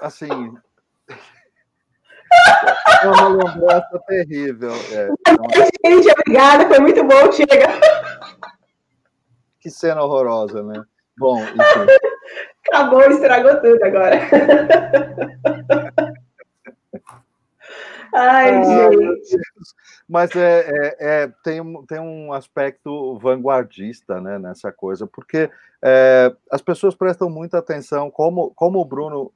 assim. É uma lembrança terrível. É, é Gente, obrigada, foi muito bom, chega. Que cena horrorosa, né? Bom, enfim. Acabou, estragou tudo agora. Ai, ah, gente. Mas é, é, é, tem, um, tem um aspecto vanguardista né, nessa coisa, porque é, as pessoas prestam muita atenção, como, como o Bruno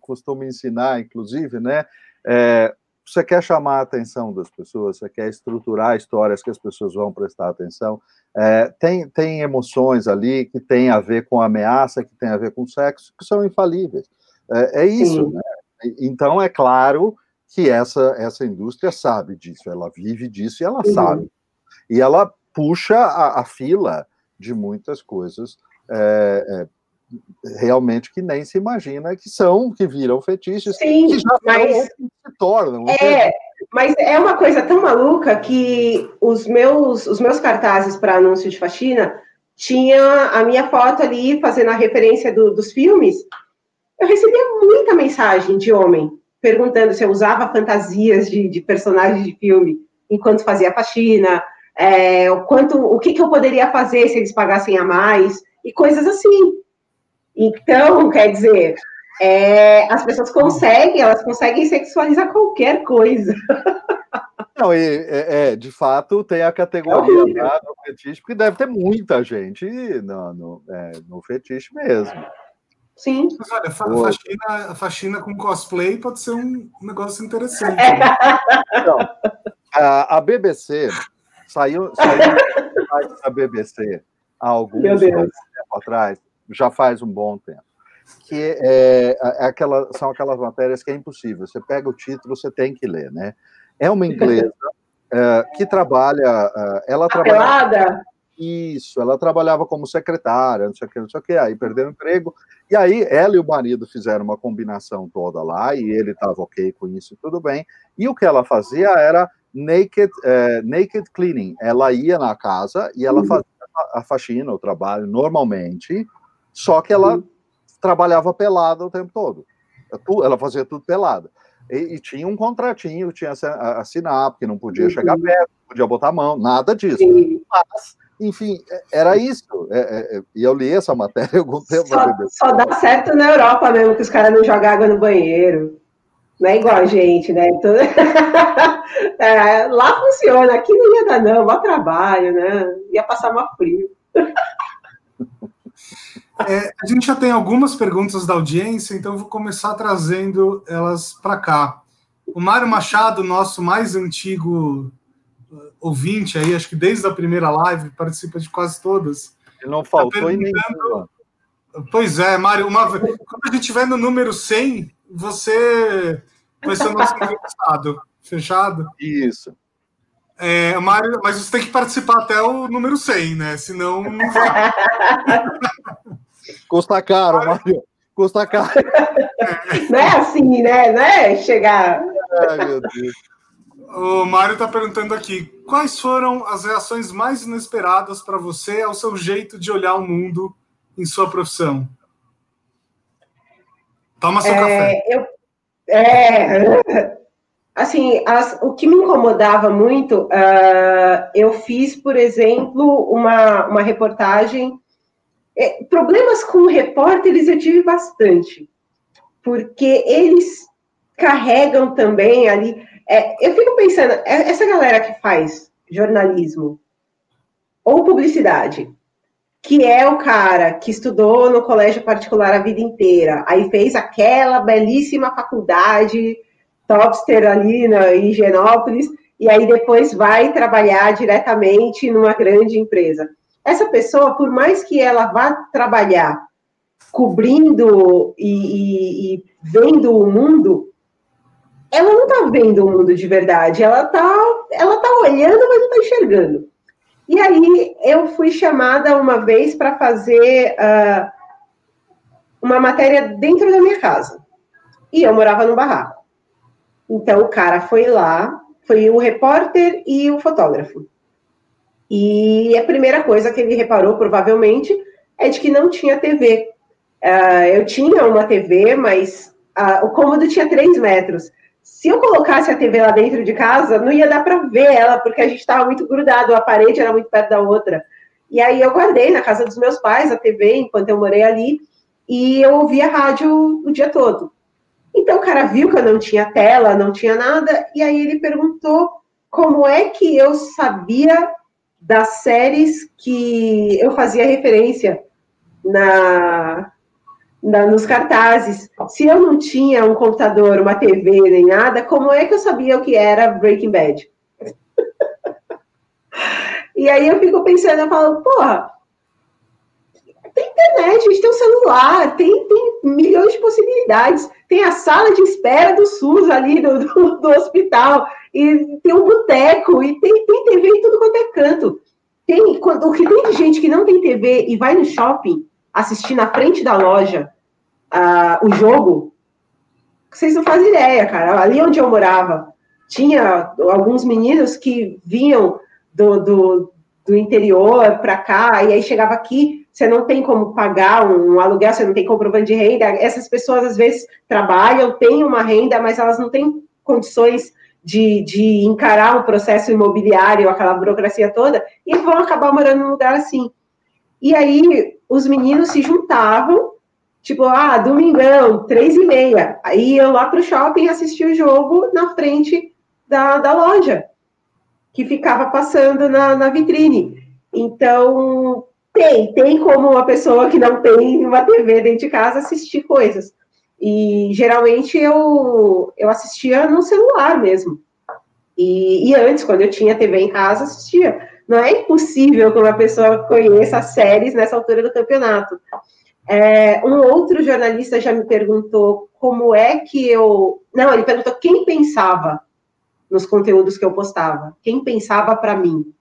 costuma ensinar, inclusive, né? É, você quer chamar a atenção das pessoas, você quer estruturar histórias que as pessoas vão prestar atenção. É, tem, tem emoções ali que tem a ver com ameaça, que tem a ver com sexo, que são infalíveis. É, é isso, né? Então, é claro que essa, essa indústria sabe disso, ela vive disso e ela uhum. sabe. E ela puxa a, a fila de muitas coisas é, é, realmente que nem se imagina que são, que viram fetiches, Sim, que já mas, se tornam. É, mas é uma coisa tão maluca que os meus, os meus cartazes para anúncio de faxina tinha a minha foto ali fazendo a referência do, dos filmes. Eu recebia muita mensagem de homem perguntando se eu usava fantasias de, de personagens de filme enquanto fazia faxina, é, o quanto, o que, que eu poderia fazer se eles pagassem a mais e coisas assim. Então, quer dizer, é, as pessoas conseguem, elas conseguem sexualizar qualquer coisa. Não, e, é, é, de fato tem a categoria é no fetiche, porque deve ter muita gente no, no, é, no fetiche mesmo. Sim. Mas olha, fa faxina, faxina com cosplay pode ser um negócio interessante. Então, a, a BBC saiu, saiu da BBC há alguns tempo atrás, já faz um bom tempo. Que é, é aquela, são aquelas matérias que é impossível. Você pega o título, você tem que ler, né? É uma inglesa é, que trabalha. É, ela trabalha. Isso, ela trabalhava como secretária, não sei o que, não sei o que, aí perdeu o emprego. E aí ela e o marido fizeram uma combinação toda lá, e ele estava ok com isso, tudo bem. E o que ela fazia era naked, uh, naked cleaning. Ela ia na casa e ela uhum. fazia a faxina, o trabalho, normalmente, só que ela uhum. trabalhava pelada o tempo todo. Ela fazia tudo pelada. E, e, tinha um contratinho, tinha assinar, porque não podia uhum. chegar perto, não podia botar a mão, nada disso. Sim. Mas enfim, é, era isso. É, é, é, e eu li essa matéria algum tempo. Só, só dá certo na Europa mesmo, que os caras não jogam água no banheiro. Não é igual a gente, né? Então, é, lá funciona, aqui não ia dar, não, mó trabalho, né? Ia passar mal frio. É, a gente já tem algumas perguntas da audiência, então eu vou começar trazendo elas para cá. O Mário Machado, nosso mais antigo ouvinte aí, acho que desde a primeira live, participa de quase todas. Ele não faltou tá em nenhuma. Pois é, Mário, uma... quando a gente estiver no número 100, você vai ser o nosso entrevistado. Fechado? Isso. É, Mário, mas você tem que participar até o número 100, né? Senão não vai. Custa caro, Mário. Custa caro. Não é assim, né? Não é chegar. Ai, meu Deus. O Mário está perguntando aqui: quais foram as reações mais inesperadas para você ao seu jeito de olhar o mundo em sua profissão? Toma seu é, café. Eu, é, assim, as, o que me incomodava muito, uh, eu fiz, por exemplo, uma, uma reportagem. É, problemas com repórteres eu tive bastante, porque eles carregam também ali. É, eu fico pensando, é, essa galera que faz jornalismo ou publicidade, que é o cara que estudou no colégio particular a vida inteira, aí fez aquela belíssima faculdade Topster ali na, em Higienópolis, e aí depois vai trabalhar diretamente numa grande empresa. Essa pessoa, por mais que ela vá trabalhar cobrindo e, e, e vendo o mundo, ela não está vendo o mundo de verdade, ela está ela tá olhando, mas não está enxergando. E aí eu fui chamada uma vez para fazer uh, uma matéria dentro da minha casa. E eu morava no barraco. Então o cara foi lá, foi o repórter e o fotógrafo. E a primeira coisa que ele reparou, provavelmente, é de que não tinha TV. Uh, ah, eu tinha uma TV, mas uh, o cômodo tinha 3 metros. Se eu colocasse a TV lá dentro de casa, não ia dar para ver ela, porque a gente estava muito grudado, a parede era muito perto da outra. E aí eu guardei na casa dos meus pais a TV enquanto eu morei ali, e eu ouvia rádio o dia todo. Então o cara viu que eu não tinha tela, não tinha nada, e aí ele perguntou como é que eu sabia das séries que eu fazia referência na, na, nos cartazes. Se eu não tinha um computador, uma TV nem nada, como é que eu sabia o que era Breaking Bad? e aí eu fico pensando, eu falo, porra, tem internet, a gente tem um celular, tem, tem milhões de possibilidades. Tem a sala de espera do SUS ali do, do, do hospital, e tem um boteco, e tem, tem TV em tudo quanto é canto. Tem, o que tem de gente que não tem TV e vai no shopping assistir na frente da loja uh, o jogo, vocês não fazem ideia, cara. Ali onde eu morava, tinha alguns meninos que vinham do, do, do interior para cá, e aí chegava aqui, você não tem como pagar um aluguel, você não tem comprovante de renda. Essas pessoas, às vezes, trabalham, têm uma renda, mas elas não têm condições de, de encarar um processo imobiliário, aquela burocracia toda, e vão acabar morando num lugar assim. E aí, os meninos se juntavam, tipo, ah, domingão, três e meia. Aí iam lá para o shopping assistir o jogo na frente da, da loja, que ficava passando na, na vitrine. Então, tem, tem como uma pessoa que não tem uma TV dentro de casa assistir coisas. E geralmente eu, eu assistia no celular mesmo. E, e antes, quando eu tinha TV em casa, assistia. Não é impossível que uma pessoa conheça as séries nessa altura do campeonato. É, um outro jornalista já me perguntou como é que eu. Não, ele perguntou quem pensava nos conteúdos que eu postava. Quem pensava para mim?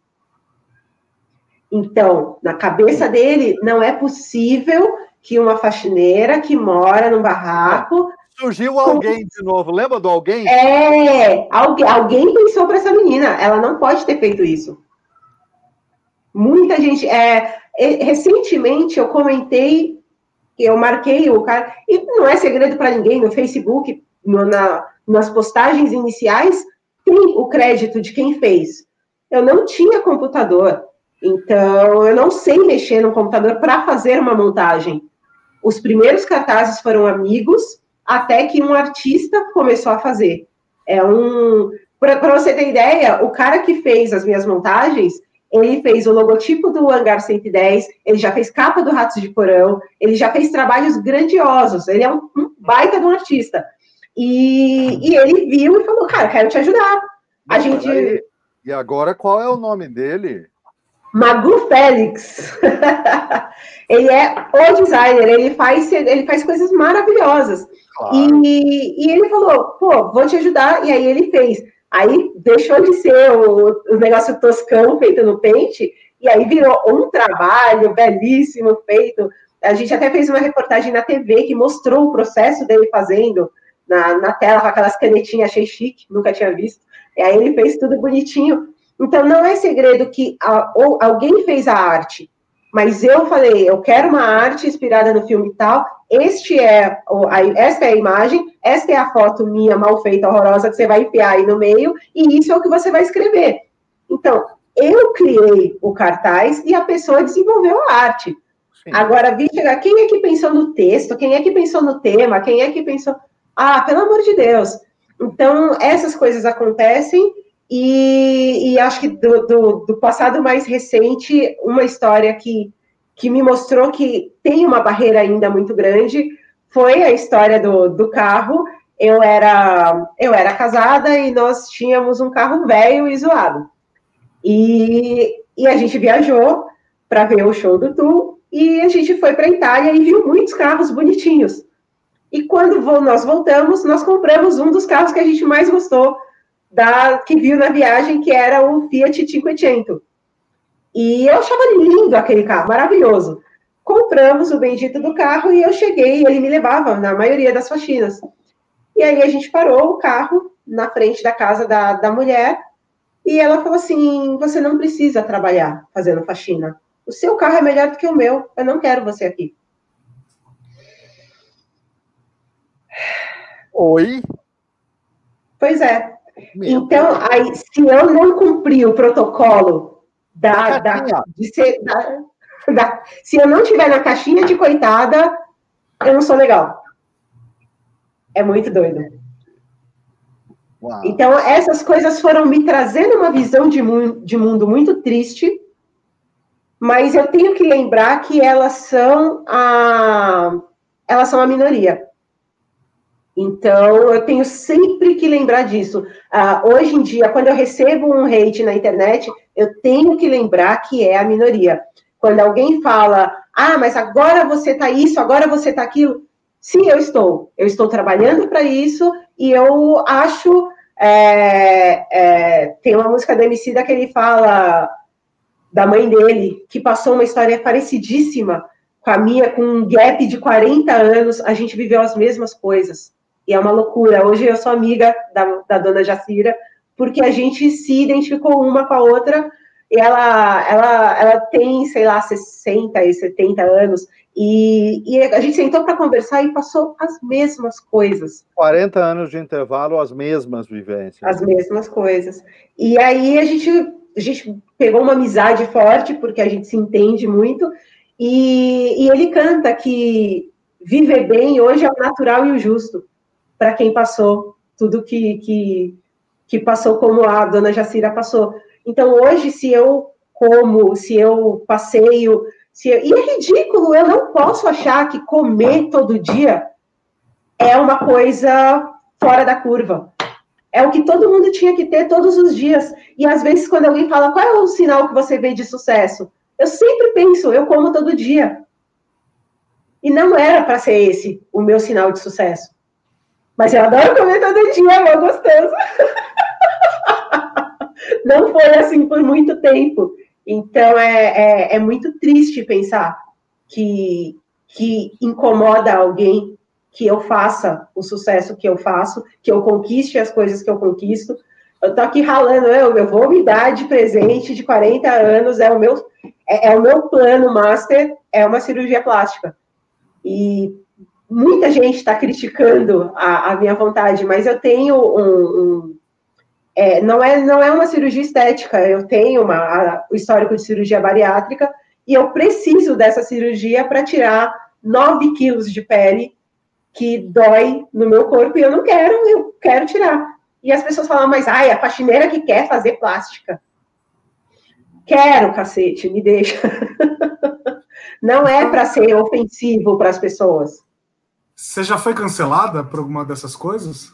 Então, na cabeça dele, não é possível que uma faxineira que mora num barraco. Surgiu alguém de novo, lembra do alguém? É, alguém, alguém pensou para essa menina, ela não pode ter feito isso. Muita gente. É, recentemente eu comentei, eu marquei o cara, e não é segredo para ninguém, no Facebook, no, na, nas postagens iniciais, tem o crédito de quem fez. Eu não tinha computador, então, eu não sei mexer no computador para fazer uma montagem. Os primeiros cartazes foram amigos, até que um artista começou a fazer. É um. Para você ter ideia, o cara que fez as minhas montagens, ele fez o logotipo do Hangar 110, ele já fez capa do Ratos de Porão, ele já fez trabalhos grandiosos, ele é um, um baita de um artista. E, e ele viu e falou, cara, quero te ajudar. A Não, gente. peraí. E agora qual é o nome dele? Magu Félix. ele é o designer, ele faz, ele faz coisas maravilhosas. Claro. E, e ele falou, pô, vou te ajudar. E aí ele fez. Aí deixou de ser o, o negócio toscão feito no pente, e aí virou um trabalho belíssimo feito. A gente até fez uma reportagem na TV que mostrou o processo dele fazendo na, na tela com aquelas canetinhas, achei chique, nunca tinha visto. E aí ele fez tudo bonitinho. Então não é segredo que a, ou alguém fez a arte, mas eu falei, eu quero uma arte inspirada no filme tal. Este é, a, esta é a imagem, esta é a foto minha mal feita, horrorosa que você vai enfiar aí no meio, e isso é o que você vai escrever. Então eu criei o cartaz e a pessoa desenvolveu a arte. Sim. Agora, vi chegar, quem é que pensou no texto? Quem é que pensou no tema? Quem é que pensou. Ah, pelo amor de Deus. Então, essas coisas acontecem, e, e acho que do, do, do passado mais recente, uma história que, que me mostrou que tem uma barreira ainda muito grande foi a história do, do carro. Eu era, eu era casada e nós tínhamos um carro velho e zoado. E, e a gente viajou para ver o show do Tu e a gente foi para a Itália e viu muitos carros bonitinhos. E quando nós voltamos, nós compramos um dos carros que a gente mais gostou, da, que viu na viagem, que era o Fiat 500. E eu achava lindo aquele carro, maravilhoso. Compramos o bendito do carro e eu cheguei, ele me levava na maioria das faxinas. E aí a gente parou o carro na frente da casa da, da mulher e ela falou assim: Você não precisa trabalhar fazendo faxina. O seu carro é melhor do que o meu. Eu não quero você aqui. Oi? Pois é. Meu Então, aí, se eu não cumprir o protocolo da, da, ser, da, da- se eu não tiver na caixinha de coitada, eu não sou legal. É muito doido. Uau. Então, essas coisas foram me trazendo uma visão de, mu de mundo muito triste, mas eu tenho que lembrar que elas são a, elas são a minoria. Então, eu tenho sempre que lembrar disso. Ah, hoje em dia, quando eu recebo um hate na internet, eu tenho que lembrar que é a minoria. Quando alguém fala, ah, mas agora você tá isso, agora você tá aquilo. Sim, eu estou. Eu estou trabalhando para isso e eu acho. é, é, tem uma música do Emicida que ele fala da mãe dele, que passou uma história parecidíssima com a minha, com um gap de 40 anos, a gente viveu as mesmas coisas. E é uma loucura. Hoje eu sou amiga da, da dona Jacira, porque a gente se identificou uma com a outra, e ela, ela, ela tem, sei lá, 60 e 70 anos, e, e a gente sentou para conversar e passou as mesmas coisas. 40 anos de intervalo, as mesmas vivências. As mesmas coisas. E aí a gente, a gente pegou uma amizade forte, porque a gente se entende muito, e, e ele canta que viver bem hoje é o natural e o justo para quem passou tudo que, que, que passou como a dona Jacira passou. Então, hoje, se eu como, se eu passeio, se eu... e é ridículo, eu não posso achar que comer todo dia é uma coisa fora da curva. É o que todo mundo tinha que ter todos os dias. E às vezes, quando alguém fala qual é o sinal que você vê de sucesso, eu sempre penso, eu como todo dia. E não era para ser esse o meu sinal de sucesso. Mas eu adoro comer todo dia, é gostoso. Não foi assim por muito tempo. Então é, é, é muito triste pensar que, que incomoda alguém que eu faça o sucesso que eu faço, que eu conquiste as coisas que eu conquisto. Eu tô aqui ralando, eu, eu vou me dar de presente de 40 anos, é o meu, é, é o meu plano master, é uma cirurgia plástica. E muita gente está criticando a, a, minha vontade, mas eu tenho um. um é, não, é, não é uma cirurgia estética, eu tenho uma, a, o histórico de cirurgia bariátrica e eu preciso dessa cirurgia para tirar 9 quilos de pele que dói no meu corpo e eu não quero, eu quero tirar. E as pessoas falam, mas ai, a faxineira que quer fazer plástica. Quero, cacete, me deixa. não é para ser ofensivo para as pessoas. Você já foi cancelada por alguma dessas coisas?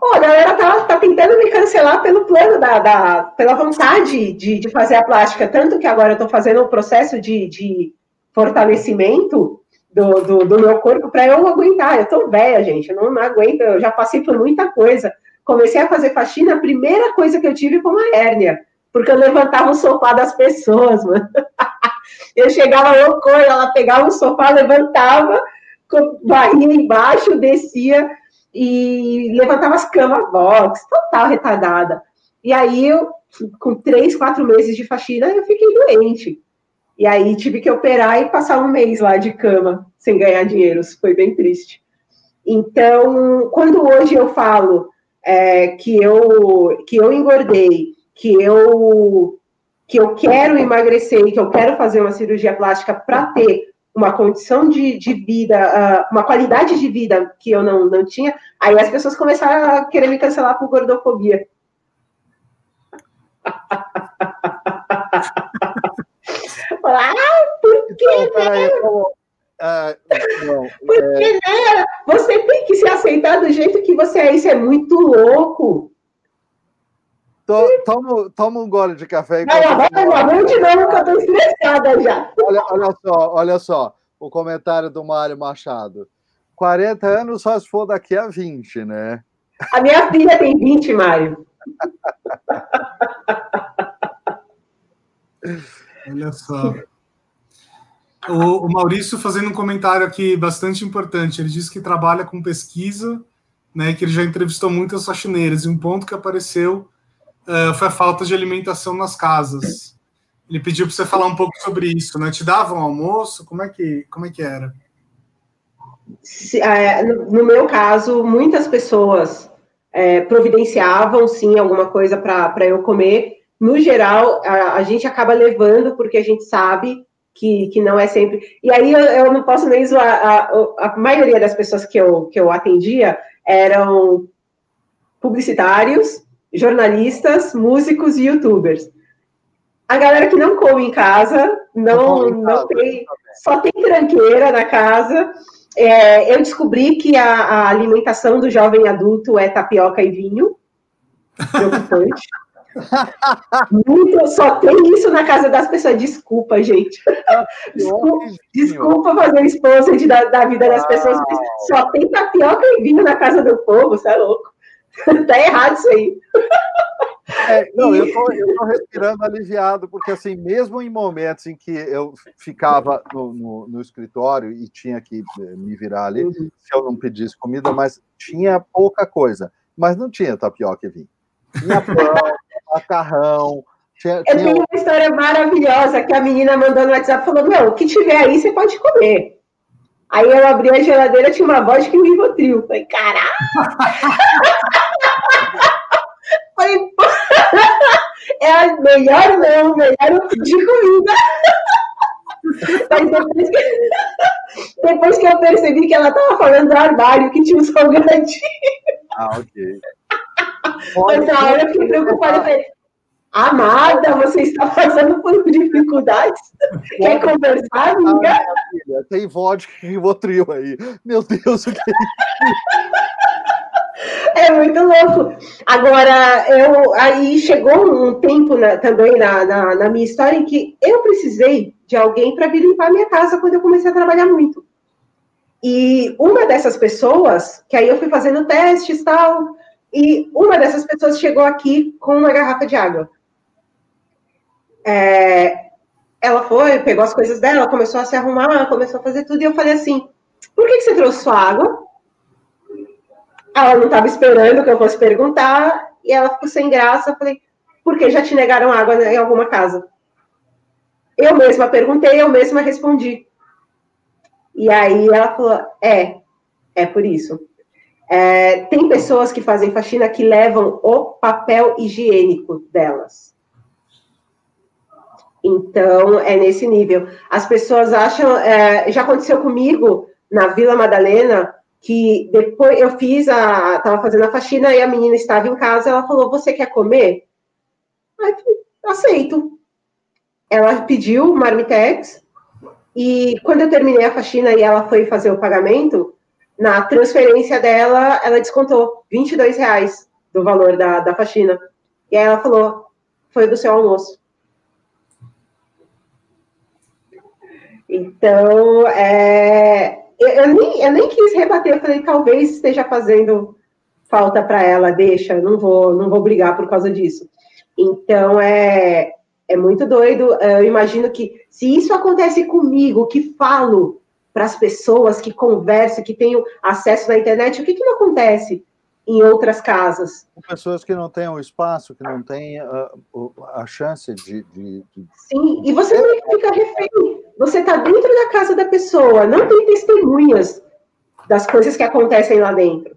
Oh, a galera tá, tá tentando me cancelar pelo plano da, da pela vontade de, de fazer a plástica, tanto que agora eu tô fazendo um processo de, de fortalecimento do, do, do meu corpo para eu aguentar. Eu tô velha, gente, eu não, não aguento, eu já passei por muita coisa. Comecei a fazer faxina, a primeira coisa que eu tive foi uma hérnia, porque eu levantava o sofá das pessoas, mano. Eu chegava loucura, ela pegava o sofá, levantava, varria embaixo, descia e levantava as camas box, total retardada. E aí, eu, com três, quatro meses de faxina, eu fiquei doente. E aí tive que operar e passar um mês lá de cama, sem ganhar dinheiro. Isso foi bem triste. Então, quando hoje eu falo é, que, eu, que eu engordei, que eu, que eu quero emagrecer e que eu quero fazer uma cirurgia plástica para ter uma condição de, de vida, uh, uma qualidade de vida que eu não, não tinha, aí as pessoas começaram a querer me cancelar por gordofobia. ah, por que então, peraí, então, ah, não, por que é... Você tem que se aceitar do jeito que você é, isso é muito louco. Toma, toma um gole de café. Não, não, não, não, de novo que eu tô estressada já. Olha, olha só, olha só, o comentário do Mário Machado. 40 anos só se for daqui a 20, né? A minha filha tem 20, Mário. olha só. O, o, Maurício fazendo um comentário aqui bastante importante. Ele diz que trabalha com pesquisa, né, que ele já entrevistou muitas faxineiras, e um ponto que apareceu uh, foi a falta de alimentação nas casas. Ele pediu para você falar um pouco sobre isso, né? Te davam almoço? Como é que, como é que era? Se, é, no, no, meu caso, muitas pessoas é, providenciavam, sim, alguma coisa para eu comer. No geral, a, a, gente acaba levando, porque a gente sabe que, que não é sempre. E aí eu, eu não posso nem zoar. A, a maioria das pessoas que eu, que eu atendia eram publicitários jornalistas, músicos e youtubers. A galera que não come em casa, não, não tem, só tem tranqueira na casa. É, eu descobri que a, a, alimentação do jovem adulto é tapioca e vinho. Preocupante. Muito, só tem isso na casa das pessoas. Desculpa, gente. Desculpa, desculpa fazer esposa da, da vida das pessoas. Só tem tapioca e vinho na casa do povo, você é louco. tá errado isso aí. É, não, eu tô, eu tô respirando aliviado, porque assim, mesmo em momentos em que eu ficava no, no, no escritório e tinha que eh, me virar ali, uhum. se eu não pedisse comida, mas tinha pouca coisa, mas não tinha tapioca e vinho. Tinha pão, macarrão. Tinha, eu tenho uma história maravilhosa que a menina mandou no WhatsApp falou: Meu, o que tiver aí você pode comer. Aí eu abri a geladeira, tinha uma vodka e um Rivotril. Falei, caralho! Falei, é melhor não, melhor de comida. Mas depois que, depois que eu percebi que ela estava falando do armário, que tinha um salgadinho. Ah, ok. Mas na hora eu fiquei preocupada, eu falei, Amada, você está passando por dificuldades? Quer conversar, amiga? Ah, tem vodka e Rivotril aí. Meu Deus, o que é É muito louco. Agora, eu, aí chegou um tempo na, também na, na, na, minha história em que eu precisei de alguém para vir limpar minha casa quando eu comecei a trabalhar muito. E uma dessas pessoas, que aí eu fui fazendo testes e tal, e uma dessas pessoas chegou aqui com uma garrafa de água. É, ela foi, pegou as coisas dela, começou a se arrumar, começou a fazer tudo, e eu falei assim: por que, que você trouxe sua água? Ela não estava esperando que eu fosse perguntar, e ela ficou sem graça. Eu falei: porque já te negaram água em alguma casa? Eu mesma perguntei, eu mesma respondi. E aí ela falou: é, é por isso. É, tem pessoas que fazem faxina que levam o papel higiênico delas. Então, é nesse nível. As pessoas acham. É, já aconteceu comigo na Vila Madalena, que depois eu fiz a. Estava fazendo a faxina e a menina estava em casa. Ela falou: Você quer comer? Aí, aceito. Ela pediu marmitex E quando eu terminei a faxina e ela foi fazer o pagamento, na transferência dela, ela descontou 22 reais do valor da, da faxina. E aí ela falou, foi do seu almoço. Então, é, eu, eu, nem, eu nem quis rebater, eu falei, talvez esteja fazendo falta para ela, deixa, não vou, não vou brigar por causa disso. Então, é, é muito doido. Eu imagino que se isso acontece comigo, que falo para as pessoas, que converso, que tenho acesso na internet, o que, que não acontece em outras casas? Pessoas que não têm o espaço, que não têm a, a chance de, de, de, Sim, e você não fica refém. Você está dentro da casa da pessoa, não tem testemunhas das coisas que acontecem lá dentro.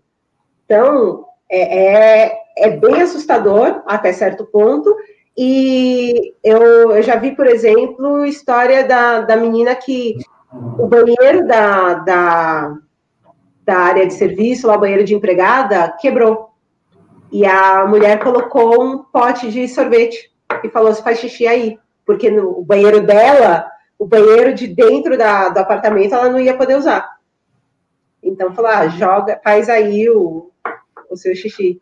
Então, é, é, é bem assustador até certo ponto, e eu, eu já vi, por exemplo, história da, da menina que o banheiro da, da, da área de serviço, lá, o banheiro de empregada, quebrou. E a mulher colocou um pote de sorvete e falou: se faz xixi aí. Porque no banheiro dela, o banheiro de dentro da, do apartamento, ela não ia poder usar. Então, falou: ah, joga, faz aí o, o seu xixi.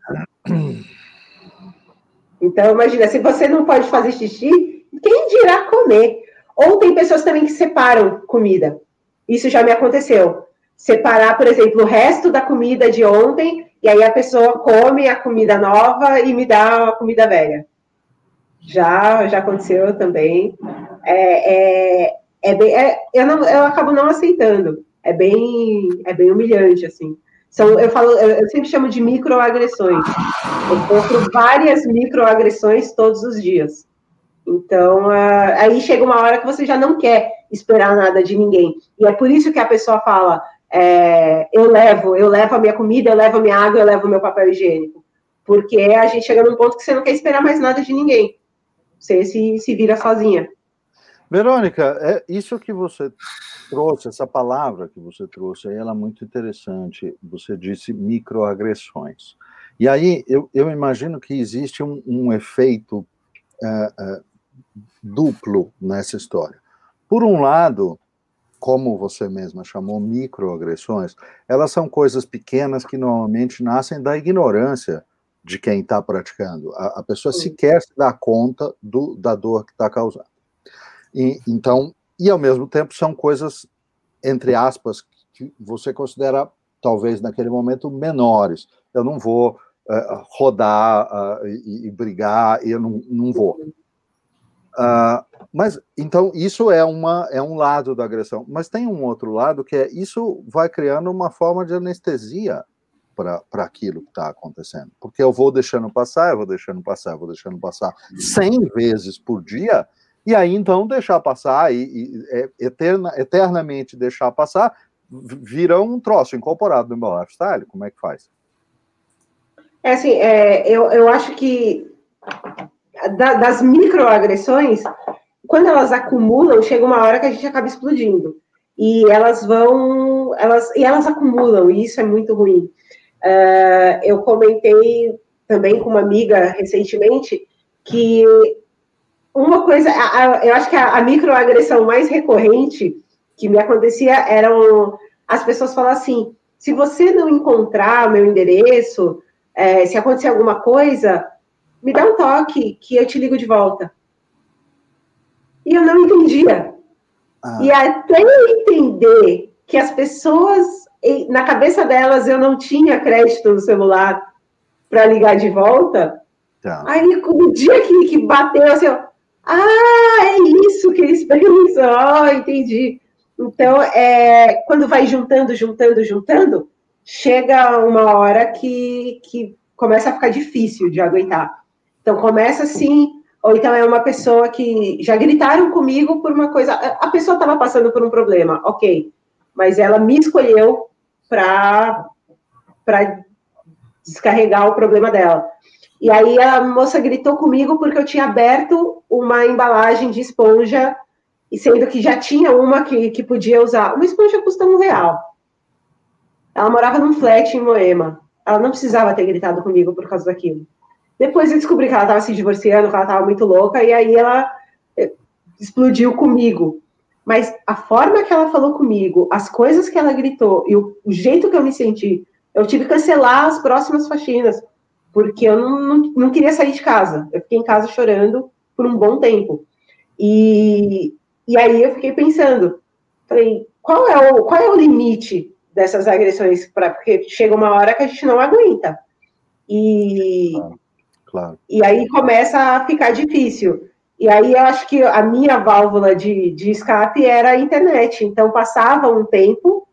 Então, imagina, se você não pode fazer xixi, quem dirá comer? Ou tem pessoas também que separam comida. Isso já me aconteceu. Separar, por exemplo, o resto da comida de ontem, e aí a pessoa come a comida nova e me dá a comida velha. Já, já aconteceu também. É, é, é bem, é, eu, não, eu acabo não aceitando. É bem, é bem humilhante, assim. São, eu falo, eu sempre chamo de microagressões. Eu sofro várias microagressões todos os dias. Então, uh, aí chega uma hora que você já não quer esperar nada de ninguém. E é por isso que a pessoa fala: é, eu levo, eu levo a minha comida, eu levo a minha água, eu levo o meu papel higiênico. Porque a gente chega num ponto que você não quer esperar mais nada de ninguém. Você se, se vira sozinha. Verônica, é isso que você trouxe, essa palavra que você trouxe, aí ela é muito interessante. Você disse microagressões. E aí eu, eu imagino que existe um, um efeito é, é, duplo nessa história. Por um lado, como você mesma chamou, microagressões, elas são coisas pequenas que normalmente nascem da ignorância de quem está praticando. A, a pessoa sequer se dá conta do, da dor que está causando. E, então, e ao mesmo tempo são coisas, entre aspas, que você considera, talvez naquele momento, menores. Eu não vou uh, rodar uh, e, e, brigar, eu não, não vou. Uh, mas então isso é uma é um lado da agressão, mas tem um outro lado que é isso vai criando uma forma de anestesia para aquilo que está acontecendo, porque eu vou deixando passar, eu vou deixando passar, eu vou deixando passar 100 vezes por dia, e aí, então, deixar passar e, e é, eterna, eternamente deixar passar vira um troço incorporado no meu lifestyle. Como é que faz? É assim, é, eu, eu acho que da, das microagressões, quando elas acumulam, chega uma hora que a gente acaba explodindo. E elas vão, elas, e elas acumulam, e isso é muito ruim. Uh, eu comentei também com uma amiga recentemente que uma coisa, a, a, eu acho que a, a, microagressão mais recorrente que me acontecia eram as pessoas falam assim: se você não encontrar meu endereço, é, se acontecer alguma coisa, me dá um toque que eu te ligo de volta. E eu não entendia. Ah. E até eu entender que as pessoas, na cabeça delas, eu não tinha crédito no celular para ligar de volta. Tá. Aí, o dia que, que bateu, assim, ah, é isso que eles pensam. Oh, entendi. Então, é, quando vai juntando, juntando, juntando, chega uma hora que, que começa a ficar difícil de aguentar. Então, começa assim, ou então é uma pessoa que já gritaram comigo por uma coisa. A pessoa estava passando por um problema, ok, mas ela me escolheu para descarregar o problema dela. E aí a moça gritou comigo porque eu tinha aberto uma embalagem de esponja, e sendo que já tinha uma que, que podia usar. Uma esponja custa um real. Ela morava num flat em Moema. Ela não precisava ter gritado comigo por causa daquilo. Depois eu descobri que ela estava se divorciando, que ela estava muito louca, e aí ela eh, explodiu comigo. Mas a forma que ela falou comigo, as coisas que ela gritou e o, o jeito que eu me senti, eu tive que cancelar as próximas faxinas, porque eu não, não, não queria sair de casa. Eu fiquei em casa chorando por um bom tempo. E, e aí eu fiquei pensando, falei, qual é o, qual é o limite dessas agressões? Pra, porque chega uma hora que a gente não aguenta. E, claro, claro. e aí começa a ficar difícil. E aí eu acho que a minha válvula de, de escape era a internet. Então passava um tempo,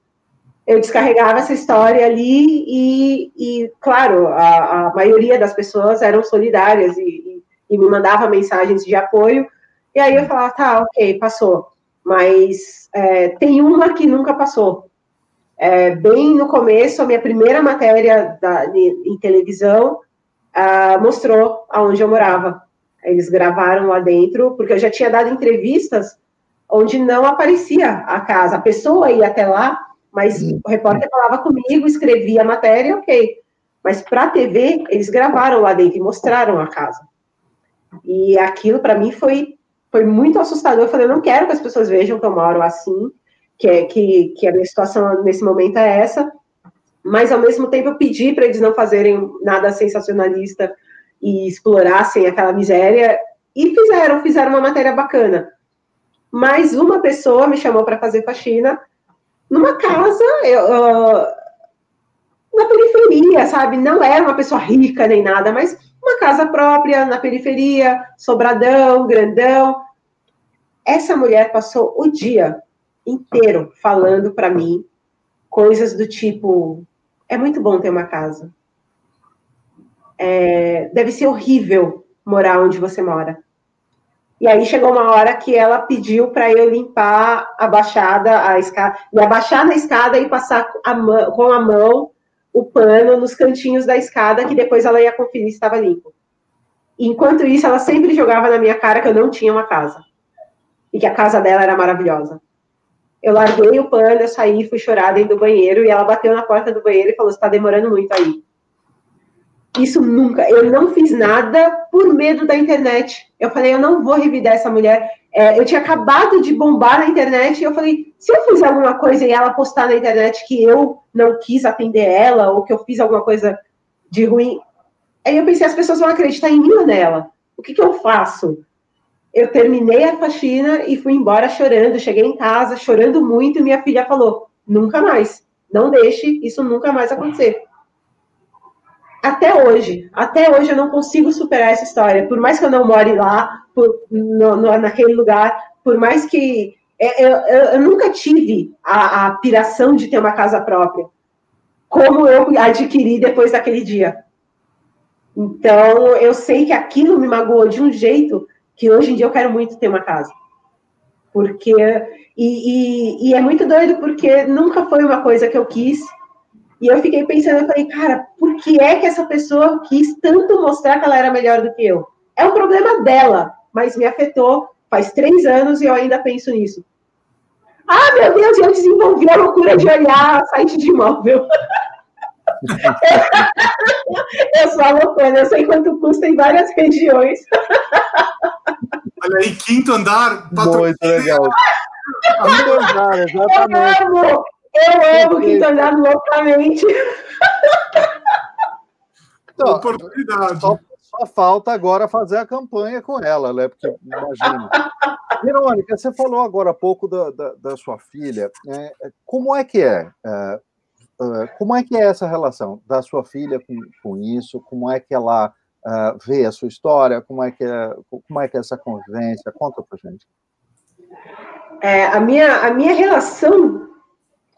eu descarregava essa história ali e, e claro, a, a maioria das pessoas eram solidárias e, e, me mandava mensagens de apoio. E aí eu falava, tá, ok, passou. Mas é, tem uma que nunca passou. É, bem no começo, a minha primeira matéria da, de, em televisão uh, mostrou aonde eu morava. Eles gravaram lá dentro, porque eu já tinha dado entrevistas onde não aparecia a casa. A pessoa ia até lá, mas uhum. o repórter falava comigo, escrevia a matéria, ok. Mas para a TV, eles gravaram lá dentro e mostraram a casa. E aquilo, para mim, foi, foi muito assustador. Eu falei, eu não quero que as pessoas vejam que eu moro assim, que, é, que, que a minha situação nesse momento é essa. Mas, ao mesmo tempo, eu pedi para eles não fazerem nada sensacionalista, e explorassem aquela miséria, e fizeram, fizeram uma matéria bacana. Mas uma pessoa me chamou para fazer faxina numa casa uh, na periferia, sabe? Não era uma pessoa rica nem nada, mas uma casa própria na periferia, sobradão, grandão. Essa mulher passou o dia inteiro falando para mim coisas do tipo: é muito bom ter uma casa é, deve ser horrível morar onde você mora. E aí chegou uma hora que ela pediu para eu limpar a baixada, a escada, me abaixar na escada e passar a mão, com a mão o pano nos cantinhos da escada, que depois ela ia conferir se estava limpo. Enquanto isso, ela sempre jogava na minha cara que eu não tinha uma casa. E que a casa dela era maravilhosa. Eu larguei o pano, eu saí, fui chorar dentro do banheiro, e ela bateu na porta do banheiro e falou: está demorando muito aí. Isso nunca. Eu não fiz nada por medo da internet. Eu falei, eu não vou revidar essa mulher. É, eu tinha acabado de bombar na internet e eu falei, se eu fizer alguma coisa e ela postar na internet que eu não quis atender ela ou que eu fiz alguma coisa de ruim, aí eu pensei, as pessoas vão acreditar em mim ou nela. O que, que eu faço? Eu terminei a faxina e fui embora chorando. Cheguei em casa chorando muito e minha filha falou: nunca mais, não deixe isso nunca mais acontecer até hoje, até hoje eu não consigo superar essa história. Por mais que eu não more lá, por, no, no, naquele lugar, por mais que é, eu, eu, eu nunca tive a, a piração de ter uma casa própria, como eu adquiri depois daquele dia. Então, eu sei que aquilo me magoou de um jeito que hoje em dia eu quero muito ter uma casa. Porque. E, e, e é muito doido, porque nunca foi uma coisa que eu quis, e eu fiquei pensando, eu falei, cara, por que é que essa pessoa quis tanto mostrar que ela era melhor do que eu? É um problema dela, mas me afetou faz três anos e eu ainda penso nisso. Ah, meu Deus, eu desenvolvi a loucura de olhar site de imóvel. eu sou a loucura, eu sei quanto custa em várias regiões. Olha aí, quinto andar. Muito legal. Quinto andar, exatamente. Eu amo, eu amo Quinto Andar loucamente. Então, Oportunidade. Só, só, falta agora fazer a campanha com ela, né? Porque imagina. Verônica, você falou agora há pouco da, da, da sua filha. Né? Como é que é? é? é? Como é que é essa relação da sua filha com, com isso? Como é que ela uh, vê a sua história? Como é que é, como é que é essa convivência? Conta pra gente. É, a, minha, a minha relação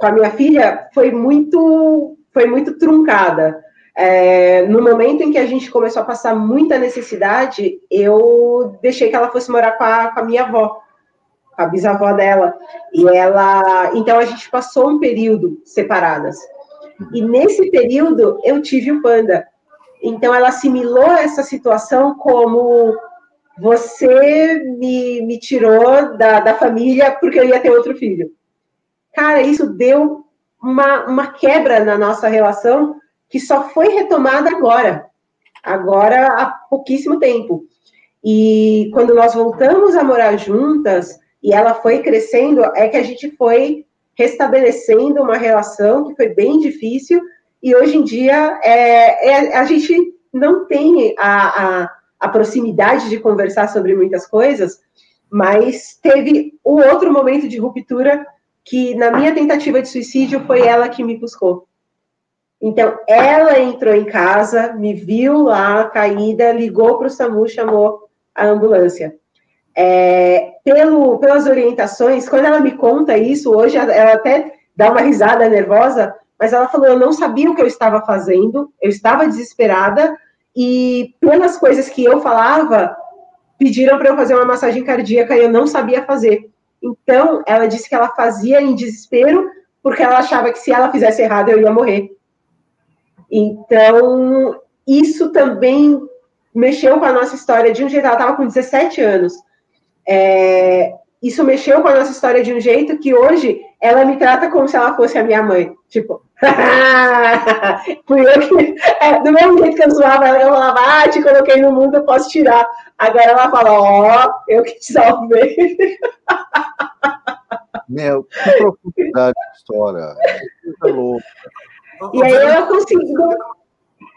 com a minha filha foi muito, foi muito truncada. É, no momento em que a gente começou a passar muita necessidade, eu deixei que ela fosse morar com a, com a minha avó, com a bisavó dela. E ela, então a gente passou um período separadas. E nesse período eu tive o panda. Então ela assimilou essa situação como você me, me tirou da, da família porque eu ia ter outro filho. Cara, isso deu uma, uma quebra na nossa relação que só foi retomada agora, agora há pouquíssimo tempo. E quando nós voltamos a morar juntas, e ela foi crescendo, é que a gente foi restabelecendo uma relação que foi bem difícil, e hoje em dia é, é a gente não tem a, a, a, proximidade de conversar sobre muitas coisas, mas teve um outro momento de ruptura que, na minha tentativa de suicídio, foi ela que me buscou. Então, ela entrou em casa, me viu lá caída, ligou para o SAMU, chamou a ambulância. É, pelo, pelas orientações, quando ela me conta isso, hoje ela até dá uma risada nervosa, mas ela falou: eu não sabia o que eu estava fazendo, eu estava desesperada, e pelas coisas que eu falava, pediram para eu fazer uma massagem cardíaca e eu não sabia fazer. Então, ela disse que ela fazia em desespero, porque ela achava que se ela fizesse errado, eu ia morrer. Então, isso também mexeu com a nossa história de um jeito. Ela estava com 17 anos. É, isso mexeu com a nossa história de um jeito que hoje ela me trata como se ela fosse a minha mãe. Tipo, fui eu que. É, do mesmo jeito que eu zoava ela, eu falava, ah, te coloquei no mundo, eu posso tirar. Agora ela fala, ó, oh, eu que te salvei. Meu, que profundidade de história. Que louco. E aí ela conseguiu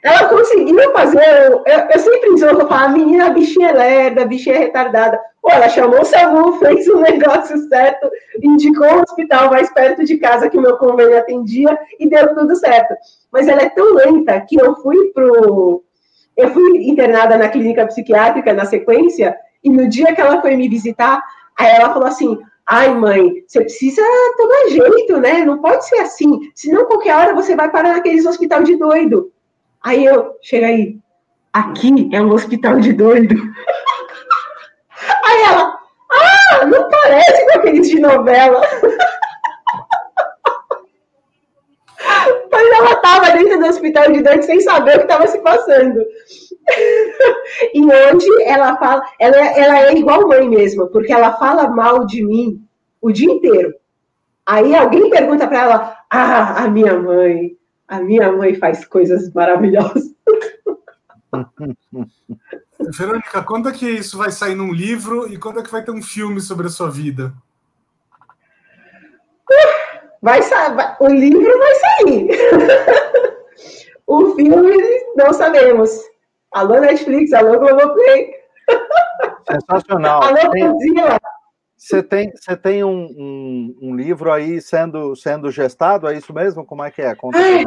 ela conseguiu fazer. Eu, eu sempre digo, eu falo, a menina, a bichinha é lerda, a bichinha é retardada. Pô, ela chamou o SAMU, fez o negócio certo, indicou o hospital mais perto de casa que o meu convênio atendia e deu tudo certo. Mas ela é tão lenta que eu fui pro. Eu fui internada na clínica psiquiátrica na sequência, e no dia que ela foi me visitar, aí ela falou assim: Ai, mãe, você precisa tomar jeito, né? Não pode ser assim. Senão, qualquer hora você vai parar naqueles hospital de doido. Aí eu, chega aí, aqui é um hospital de doido. Aí ela, ah, não parece com aqueles de novela. Mas ela estava dentro do hospital de doido sem saber o que estava se passando. e onde ela fala, ela, ela é igual mãe mesmo, porque ela fala mal de mim o dia inteiro. Aí alguém pergunta para ela, ah, a minha mãe, a minha mãe faz coisas maravilhosas. Verônica, quando é que isso vai sair num livro e quando é que vai ter um filme sobre a sua vida? Vai sair, o livro vai sair. o filme não sabemos. Alô Netflix, alô Globoplay. Sensacional. alô Godzilla. Você tem, você tem um, um, um, livro aí sendo, sendo gestado, é isso mesmo? Como é que é? Conta Ai,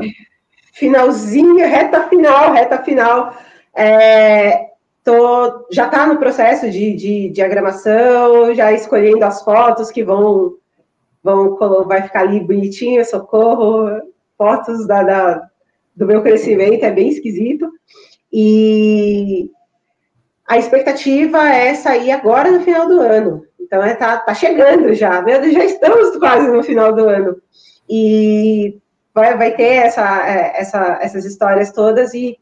finalzinho, reta final, reta final. É, tô, já está no processo de, de diagramação, já escolhendo as fotos que vão, vão vai ficar ali bonitinho, socorro, fotos da, da, do meu crescimento, é bem esquisito. E a expectativa é sair agora no final do ano. Então, é, tá, chegando já, Deus, já estamos quase no final do ano. E vai, vai ter essa, é, essa, essas histórias todas e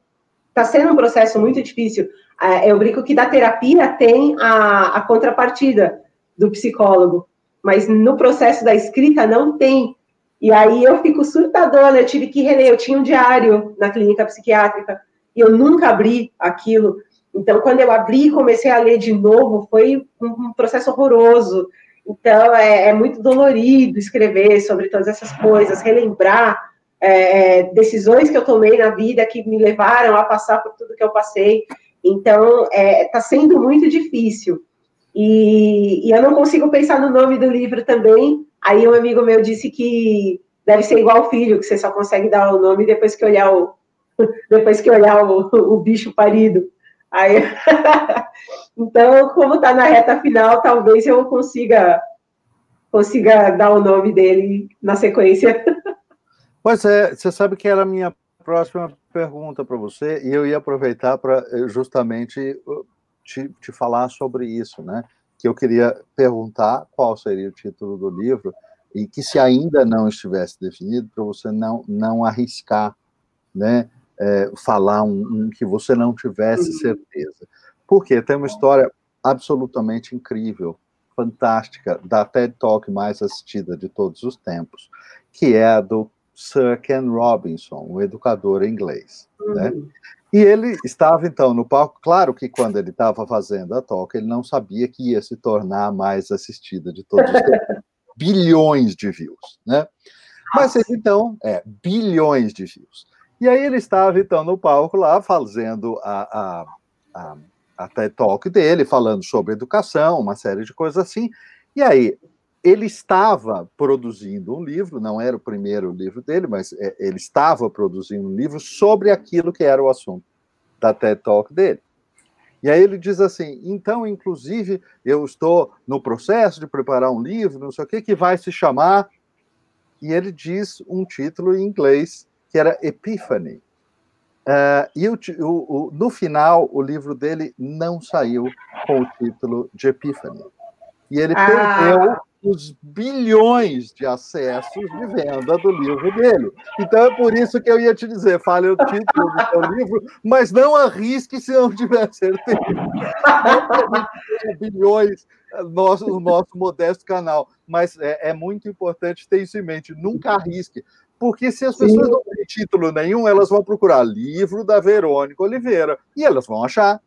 está sendo um processo muito difícil. É, eu brinco que da terapia tem a, a contrapartida do psicólogo, mas no processo da escrita não tem. E aí eu fico surtadona, eu tive que reler, eu tinha um diário na clínica psiquiátrica, e eu nunca abri aquilo. Então, quando eu abri e comecei a ler de novo, foi um processo horroroso. Então, é, é muito dolorido escrever sobre todas essas coisas, relembrar é, é, decisões que eu tomei na vida que me levaram a passar por tudo que eu passei. Então, está é, tá sendo muito difícil. E, e, eu não consigo pensar no nome do livro também. Aí um amigo meu disse que deve ser igual ao filho, que você só consegue dar o nome depois que olhar o, depois que olhar o, o bicho parido. Aí, então, como está na reta final, talvez eu consiga consiga dar o nome dele na sequência. Pois é, você sabe que era a minha próxima pergunta para você, e eu ia aproveitar para eh, justamente te, te falar sobre isso, né? Que eu queria perguntar qual seria o título do livro, e que se ainda não estivesse definido, para você não, não arriscar, né? É, falar um, um, que você não tivesse uhum. certeza. Porque tem uma história absolutamente incrível, fantástica, da TED Talk mais assistida de todos os tempos, que é a do Sir Ken Robinson, o educador inglês. Né? Uhum. E ele estava, então, no palco. Claro que quando ele estava fazendo a toca, ele não sabia que ia se tornar mais assistida de todos os bilhões de views, né? Mas então, é, bilhões de views. E aí ele estava, então, no palco lá, fazendo a, a, a, a TED Talk dele, falando sobre educação, uma série de coisas assim. E aí, ele estava produzindo um livro, não era o primeiro livro dele, mas é, ele estava produzindo um livro sobre aquilo que era o assunto da TED Talk dele. E aí ele diz assim: então, inclusive, eu estou no processo de preparar um livro, não sei o que, que vai se chamar. E ele diz um título em inglês que era Epiphany. Uh, e o, o, o, no final, o livro dele não saiu com o título de Epiphany. E ele ah. perdeu os bilhões de acessos de venda do livro dele. Então é por isso que eu ia te dizer, fale o título do seu livro, mas não arrisque se não tiver certeza. Não bilhões nosso, no nosso modesto canal, mas é, é, muito importante ter isso em mente, nunca arrisque. Porque se as pessoas Sim. não têm título nenhum, elas vão procurar livro da Verônica Oliveira e elas vão achar.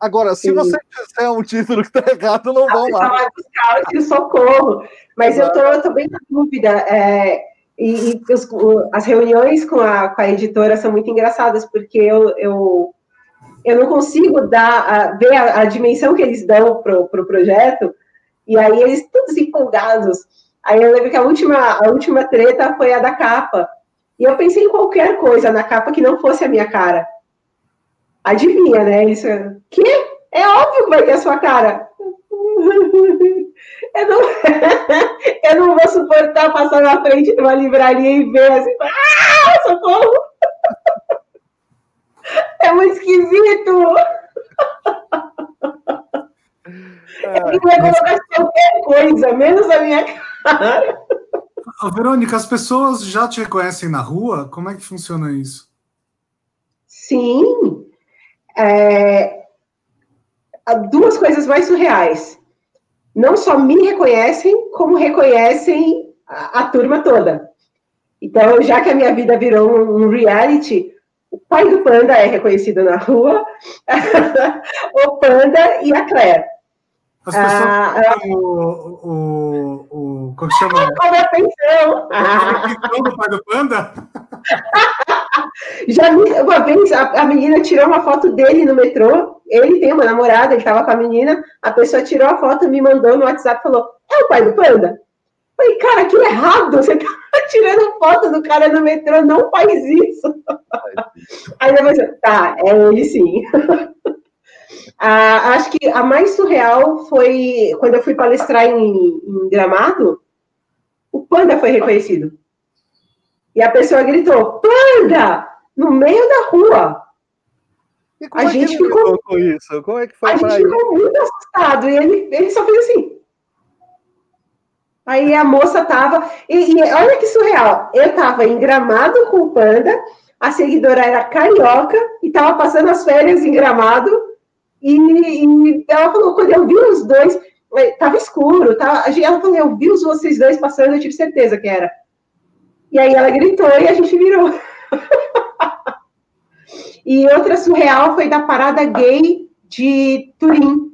Agora, se Sim. você disser um título que está errado, não vão lá. Vai buscar socorro. Mas eu estou bem na dúvida. É, e, e os, as reuniões com a, com a editora são muito engraçadas, porque eu, eu, eu não consigo dar, a, ver a, a, dimensão que eles dão para o pro projeto, e aí eles todos empolgados. Aí eu lembro que a última, a última treta foi a da capa. E eu pensei em qualquer coisa na capa que não fosse a minha cara. Adivinha, né? Isso. Que? É óbvio que vai ter a sua cara. Eu não, eu não vou suportar passar na frente de uma livraria e ver assim, ah, socorro! É muito esquisito! Eu ia colocar qualquer coisa, menos a minha cara. Verônica, as pessoas já te reconhecem na rua? Como é que funciona isso? Sim, é, duas coisas mais surreais. Não só me reconhecem, como reconhecem a, a turma toda. Então, já que a minha vida virou um, reality, o pai do Panda é reconhecido na rua, o Panda e a Claire. As pessoas ah, o, o, o, Como chama? A pensão. A do pai do Panda? Já uma vez a, a, menina tirou uma foto dele no metrô. Ele tem uma namorada, ele estava com a menina. A pessoa tirou a foto, me mandou no WhatsApp e falou: É o pai do Panda? falei, cara, que errado! Você tá tirando foto do cara no metrô, não faz isso. Aí depois, tá, é ele sim. ah, acho que a mais surreal foi quando eu fui palestrar em, em Gramado, o Panda foi reconhecido. E a pessoa gritou, panda! No meio da rua. E como a é gente que ele ficou com isso? Como é que foi A gente ficou muito assustado. E ele, ele só fez assim. Aí a moça tava. E, e olha que surreal. Eu tava em gramado com o panda, a seguidora era carioca e tava passando as férias em gramado. E, e ela falou: quando eu vi os dois, tava escuro, tava, ela falou: eu vi os vocês dois passando, eu tive certeza que era. E aí ela gritou e a gente virou. e outra surreal foi da parada gay de Turim.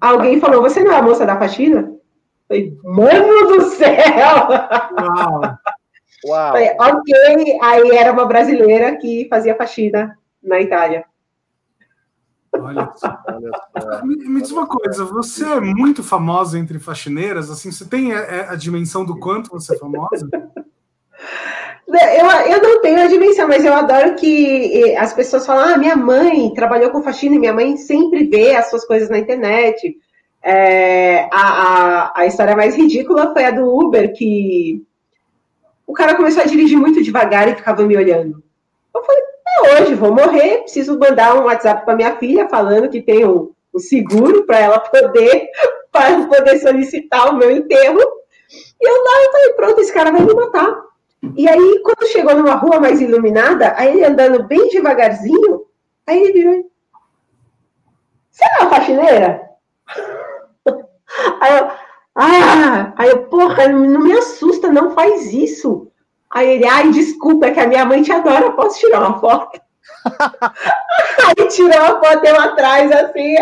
Alguém falou: Você não é a moça da faxina? Falei, Mano do céu! Uau! Uau. Falei, ok, aí era uma brasileira que fazia faxina na Itália. Olha só. Me, me, diz uma coisa, você é muito famosa entre faxineiras? Assim, você tem a, a dimensão do quanto você é famosa? Eu, eu não tenho a dimensão, mas eu adoro que as pessoas falam: ah, minha mãe trabalhou com faxina, minha mãe sempre vê as suas coisas na internet. É, a, a, a história mais ridícula foi a do Uber, que o cara começou a dirigir muito devagar e ficava me olhando. Eu falei: é hoje, vou morrer, preciso mandar um WhatsApp para minha filha falando que tem um, um seguro para ela poder, para poder solicitar o meu enterro. E eu lá, eu falei: pronto, esse cara vai me matar. E aí, quando chegou numa rua mais iluminada, aí ele andando bem devagarzinho, aí ele virou. Você é uma faxineira? Aí eu, ah, aí eu, porra, não me assusta, não faz isso. Aí ele, ai, desculpa, é que a minha mãe te adora, posso tirar uma foto? Aí tirou a foto eu atrás, assim.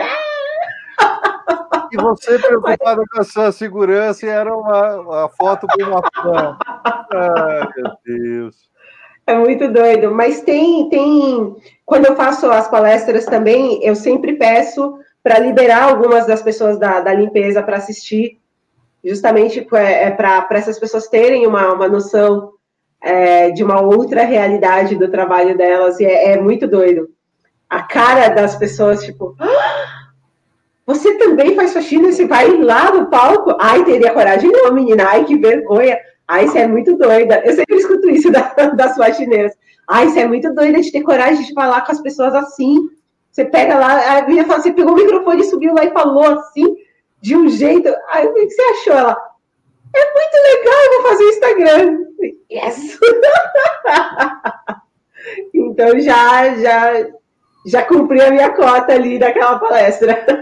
E você preocupado com a sua segurança e era uma, uma foto com uma fã. Ai, meu Deus. É muito doido. Mas tem, tem. Quando eu faço as palestras também, eu sempre peço para liberar algumas das pessoas da, da limpeza para assistir, justamente é, é para essas pessoas terem uma, uma noção é, de uma outra realidade do trabalho delas, e é, é muito doido. A cara das pessoas, tipo, ah, você também faz faxina, você vai lá no palco? Ai, teria coragem não, menina, ai, que vergonha. Ai, você é muito doida. Eu sempre escuto isso da, das faxineiras. Ai, você é muito doida de ter coragem de falar com as pessoas assim. Você pega lá, a menina fala, você pegou o microfone, subiu lá e falou assim, de um jeito. Ai, o que você achou? Ela, é muito legal, eu vou fazer Instagram. Yes! então já, já, já cumpri a minha cota ali daquela palestra.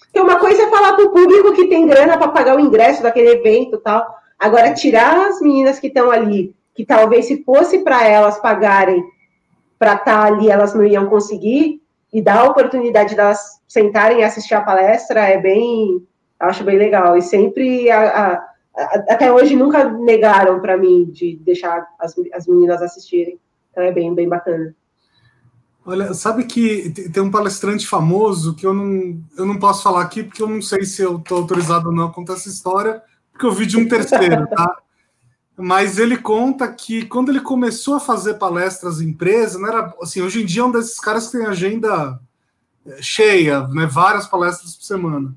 Porque uma coisa é falar para o público que tem grana para pagar o ingresso daquele evento e tal. Agora, tirar as meninas que estão ali, que talvez se fosse para elas pagarem para estar tá ali, elas não iam conseguir, e dar a oportunidade de elas sentarem e assistir a palestra é bem, acho bem legal. E sempre, a, a, a, até hoje, nunca negaram para mim de deixar as, as meninas assistirem. Então é bem, bem bacana. Olha, sabe que tem um palestrante famoso que eu não, eu não posso falar aqui porque eu não sei se eu estou autorizado ou não a contar essa história, porque eu vi de um terceiro, tá? Mas ele conta que quando ele começou a fazer palestras em empresa, não era assim, hoje em dia é um desses caras que tem agenda é, cheia, né, várias palestras por semana.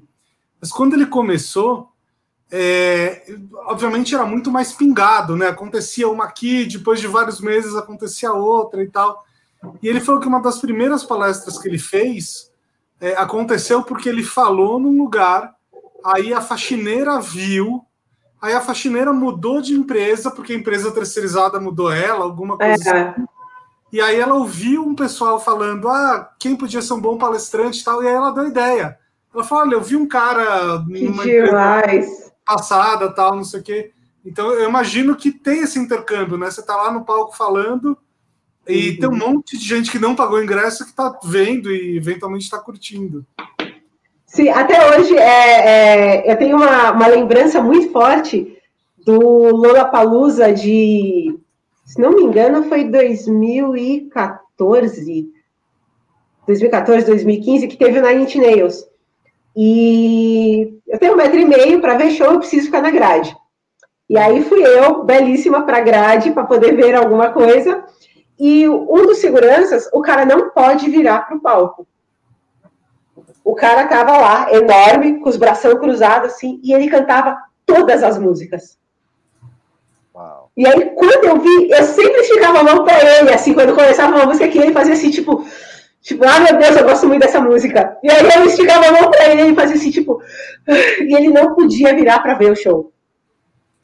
Mas quando ele começou, é, obviamente era muito mais pingado, né? Acontecia uma aqui, depois de vários meses acontecia outra e tal. E ele falou que uma das primeiras palestras que ele fez é, aconteceu porque ele falou num lugar, aí a faxineira viu, aí a faxineira mudou de empresa, porque a empresa terceirizada mudou ela, alguma coisa é. assim. E aí ela ouviu um pessoal falando, ah, quem podia ser um bom palestrante e tal, e aí ela deu ideia. Ela falou, olha, eu vi um cara numa empresa passada, tal, não sei o quê. Então eu imagino que tem esse intercâmbio, né? Você está lá no palco falando, e uhum. tem um monte de gente que não pagou ingresso que está vendo e eventualmente está curtindo. Sim, até hoje é, é, eu tenho uma, uma lembrança muito forte do Lollapalooza de, se não me engano, foi 2014, 2014, 2015, que teve o Nine Nails. E eu tenho um metro e meio para ver show, eu preciso ficar na grade. E aí fui eu, belíssima, para a grade, para poder ver alguma coisa. E um dos seguranças, o cara não pode virar para o palco. O cara tava lá, enorme, com os braços cruzados, assim, e ele cantava todas as músicas. Uau. E aí, quando eu vi, eu sempre esticava a mão para ele, assim, quando começava uma música que ele fazia assim, tipo, tipo, ah, meu Deus, eu gosto muito dessa música. E aí eu esticava a mão para ele, e ele fazia assim, tipo, e ele não podia virar para ver o show.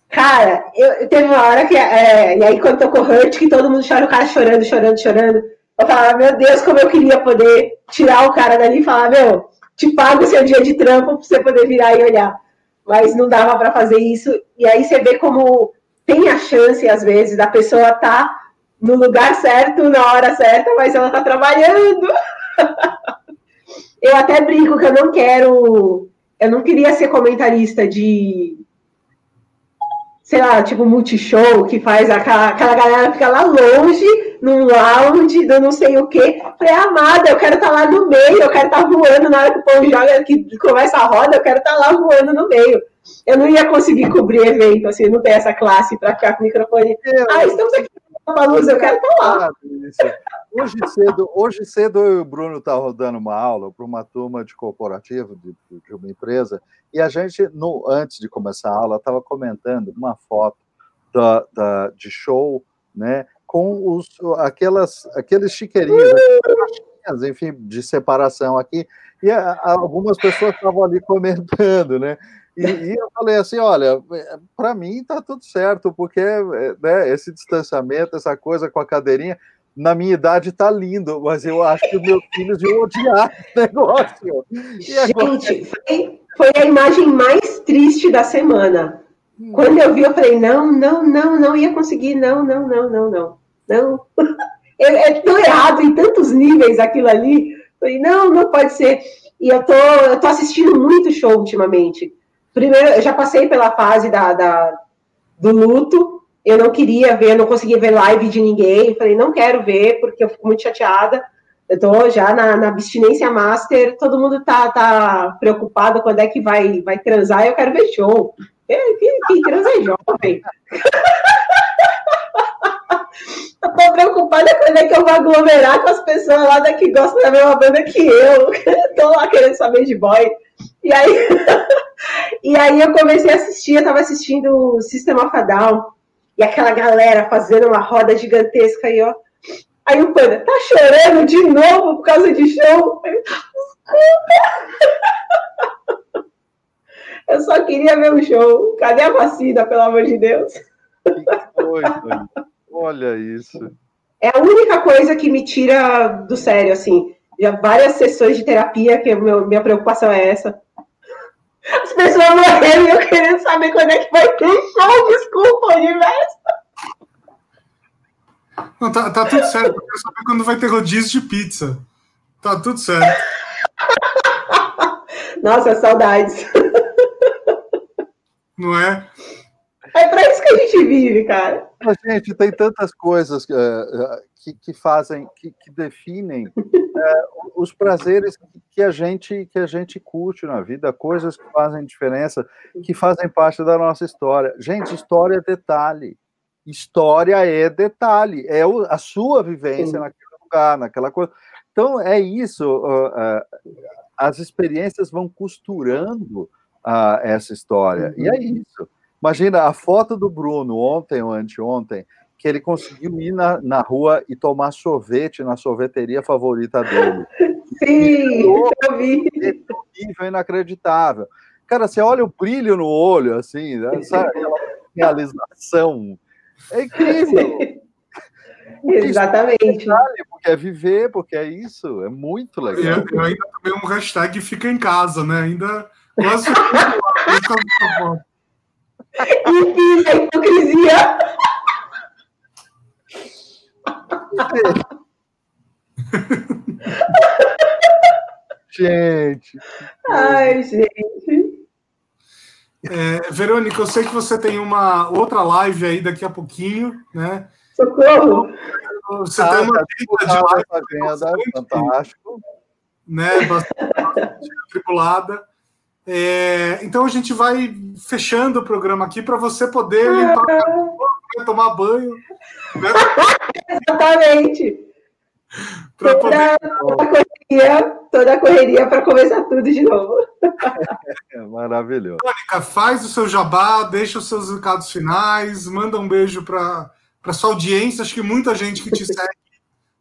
Cara, eu, teve uma hora que. É, e aí, quando tocou Hurt, que todo mundo chora, o cara chorando, chorando, chorando. Eu falava, meu Deus, como eu queria poder tirar o cara dali e falar, meu, te pago o seu dia de trampo pra você poder virar e olhar. Mas não dava para fazer isso. E aí você vê como tem a chance, às vezes, da pessoa tá no lugar certo, na hora certa, mas ela tá trabalhando. eu até brinco que eu não quero. Eu não queria ser comentarista de sei lá, tipo multishow, que faz aquela, aquela galera fica lá longe, num lounge, do não sei o quê. Falei, amada, eu quero estar tá lá no meio, eu quero estar tá voando na hora que o povo joga, que começa a roda, eu quero estar tá lá voando no meio. Eu não ia conseguir cobrir evento, assim, não tem essa classe para ficar com o microfone. Ah, estamos aqui eu quero estar lá. Hoje cedo, hoje cedo eu e o Bruno tá rodando uma aula para uma turma de corporativo de, de uma empresa e a gente, no, antes de começar a aula, estava comentando uma foto da, da, de show, né, com os, aquelas, aqueles chiqueirinhos, enfim, de separação aqui, e a, algumas pessoas estavam ali comentando, né, e, e, eu falei assim, olha, para mim tá tudo certo, porque né, esse distanciamento, essa coisa com a cadeirinha, na minha idade tá lindo, mas eu acho que os meus filhos iam odiar o negócio. Agora... Gente, foi, foi, a imagem mais triste da semana. Hum. Quando eu vi, eu falei, não, não, não, não ia conseguir, não, não, não, não, não, não. é, é tão errado em tantos níveis aquilo ali. Falei, não, não pode ser. E eu tô, eu tô assistindo muito show ultimamente. Primeiro, eu já passei pela fase da, da do luto. Eu não queria ver, não conseguia ver live de ninguém. Falei, não quero ver, porque eu fico muito chateada. Eu tô já na, na abstinência master, todo mundo tá, tá preocupado quando é que vai, vai transar, eu quero ver show. Quem, quem transa é jovem. eu tô preocupada quando é que eu vou aglomerar com as pessoas lá da que gostam da mesma banda que eu. tô lá querendo saber de boy. E aí, e aí eu comecei a assistir, eu tava assistindo o Sistema Fadal, e aquela galera fazendo uma roda gigantesca aí, ó. Aí o Panda, tá chorando de novo por causa de show? Eu só queria ver o show. Cadê a vacina, pelo amor de Deus? Que coisa. Olha isso. É a única coisa que me tira do sério, assim. Já várias sessões de terapia, que meu, minha preocupação é essa. As pessoas morrendo e eu querendo saber quando é que vai ter show. Desculpa, universo. Não, tá, tá tudo certo. Eu quero saber quando vai ter rodízio de pizza. Tá tudo certo. Nossa, saudades. Não é? É para isso que a gente vive, cara. Mas, gente, tem tantas coisas uh, que, que, fazem, que, que definem uh, os prazeres que a gente que a gente curte na vida, coisas que fazem diferença, que fazem parte da nossa história. Gente, história é detalhe. História é detalhe, é a sua vivência Sim. naquele lugar, naquela coisa. Então, é isso. Uh, uh, as experiências vão costurando uh, essa história. E é uhum. isso. Imagina a foto do Bruno ontem ou anteontem, que ele conseguiu ir na, na rua e tomar sorvete na sorveteria favorita dele. Sim, eu vi. Nível inacreditável. Cara, você olha o brilho no olho, assim, né? sabe? aquela realização é incrível. Exatamente. É porque é viver, porque é isso, é muito legal. Eu, eu ainda também um hashtag fica em casa, né? Ainda quase. Enfim, a hipocrisia. gente. Ai, gente. É, Verônica, eu sei que você tem uma outra live aí daqui a pouquinho, né? Socorro! Você ah, tem uma vida de live bastante, fantástico. Né, bastante tripulada. É, então a gente vai fechando o programa aqui para você poder limpar, tomar banho. Né? Exatamente. Para poder. Toda, toda a correria para começar tudo de novo. É maravilhoso. Mônica, faz o seu jabá, deixa os seus recados finais, manda um beijo para sua audiência. Acho que muita gente que te segue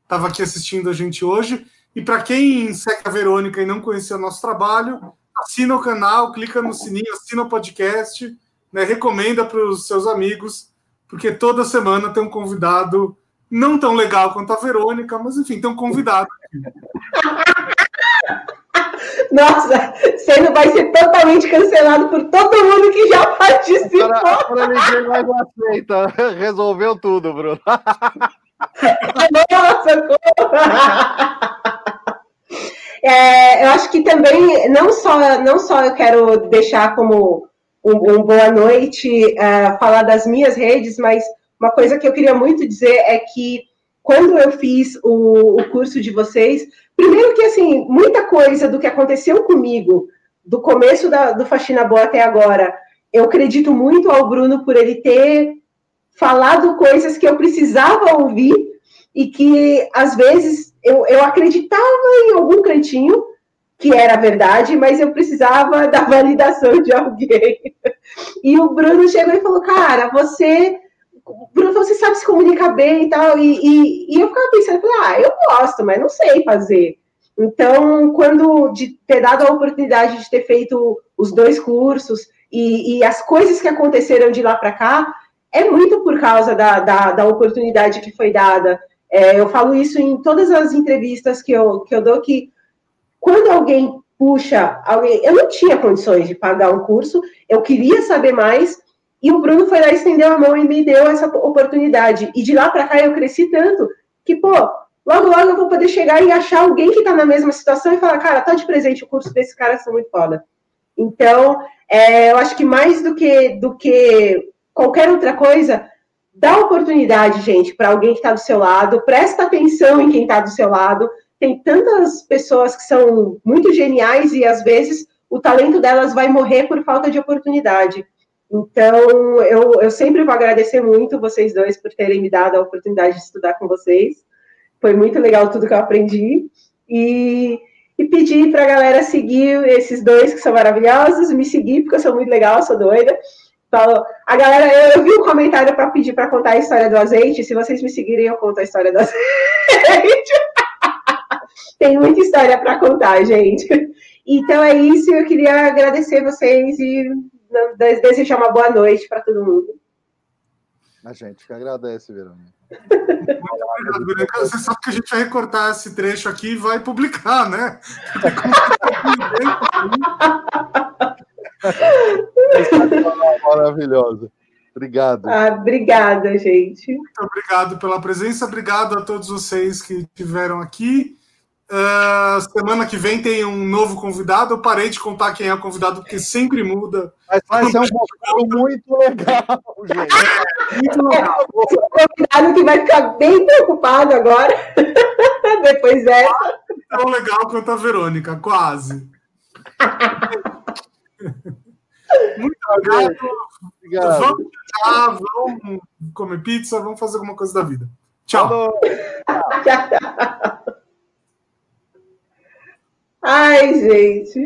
estava aqui assistindo a gente hoje. E para quem segue a Verônica e não conhecia o nosso trabalho, assina o canal, clica no sininho, assina o podcast, né, recomenda para os seus amigos, porque toda semana tem um convidado não tão legal quanto a Verônica, mas enfim, tem um convidado. Nossa, você não vai ser totalmente cancelado por todo mundo que já participou. Agora, agora ninguém mais aceita. Resolveu tudo, Bruno. Nossa, é, eu acho que também, não só, não só eu quero deixar como um, um boa noite, uh, falar das minhas redes, mas uma coisa que eu queria muito dizer é que quando eu fiz o, o curso de vocês, primeiro que assim, muita coisa do que aconteceu comigo, do começo da, do Faxina Boa até agora, eu acredito muito ao Bruno por ele ter falado coisas que eu precisava ouvir e que às vezes eu, eu acreditava em algum cantinho que era verdade, mas eu precisava da validação de alguém. E o Bruno chegou e falou: Cara, você Bruno você sabe se comunicar bem e tal. E, e, e eu ficava pensando, ah, eu gosto, mas não sei fazer. Então, quando de ter dado a oportunidade de ter feito os dois cursos e, e as coisas que aconteceram de lá para cá, é muito por causa da, da, da oportunidade que foi dada. É, eu falo isso em todas as entrevistas que eu, que eu dou, que quando alguém puxa alguém, eu não tinha condições de pagar um curso, eu queria saber mais, e o Bruno foi lá, estendeu a mão e me deu essa oportunidade. E de lá para cá eu cresci tanto que, pô, logo, logo eu vou poder chegar e achar alguém que está na mesma situação e falar, cara, tá de presente, o curso desse cara são muito foda. Então, é, eu acho que mais do que, do que qualquer outra coisa, dá oportunidade, gente, para alguém que está do seu lado, presta atenção em quem está do seu lado. Tem tantas pessoas que são muito geniais e às vezes o talento delas vai morrer por falta de oportunidade. Então, eu, eu sempre vou agradecer muito vocês dois por terem me dado a oportunidade de estudar com vocês. Foi muito legal tudo que eu aprendi. E, e pedir para a galera seguir esses dois que são maravilhosos, me seguir, porque eu sou muito legal, sou doida. Falou, a galera, eu, eu vi um comentário para pedir para contar a história do azeite. Se vocês me seguirem, eu conto a história do azeite. Tem muita história para contar, gente. Então é isso, eu queria agradecer vocês e desejar uma boa noite para todo mundo. A gente que agradece, Verônica. Você sabe que a gente vai recortar esse trecho aqui e vai publicar, né? Maravilhosa. Obrigado. Ah, obrigada, gente. Muito obrigado pela presença, obrigado a todos vocês que estiveram aqui. Uh, semana que vem tem um novo convidado. Eu parei de contar quem é o convidado, porque sempre muda. Mas vai ser um convidado muito legal, gente. Muito legal. É, convidado que vai ficar bem preocupado agora, depois dessa. Tão legal quanto a Verônica, quase. muito obrigado. obrigado. Vamos jantar, vamos comer pizza, vamos fazer alguma coisa da vida. Tchau. Ai, gente.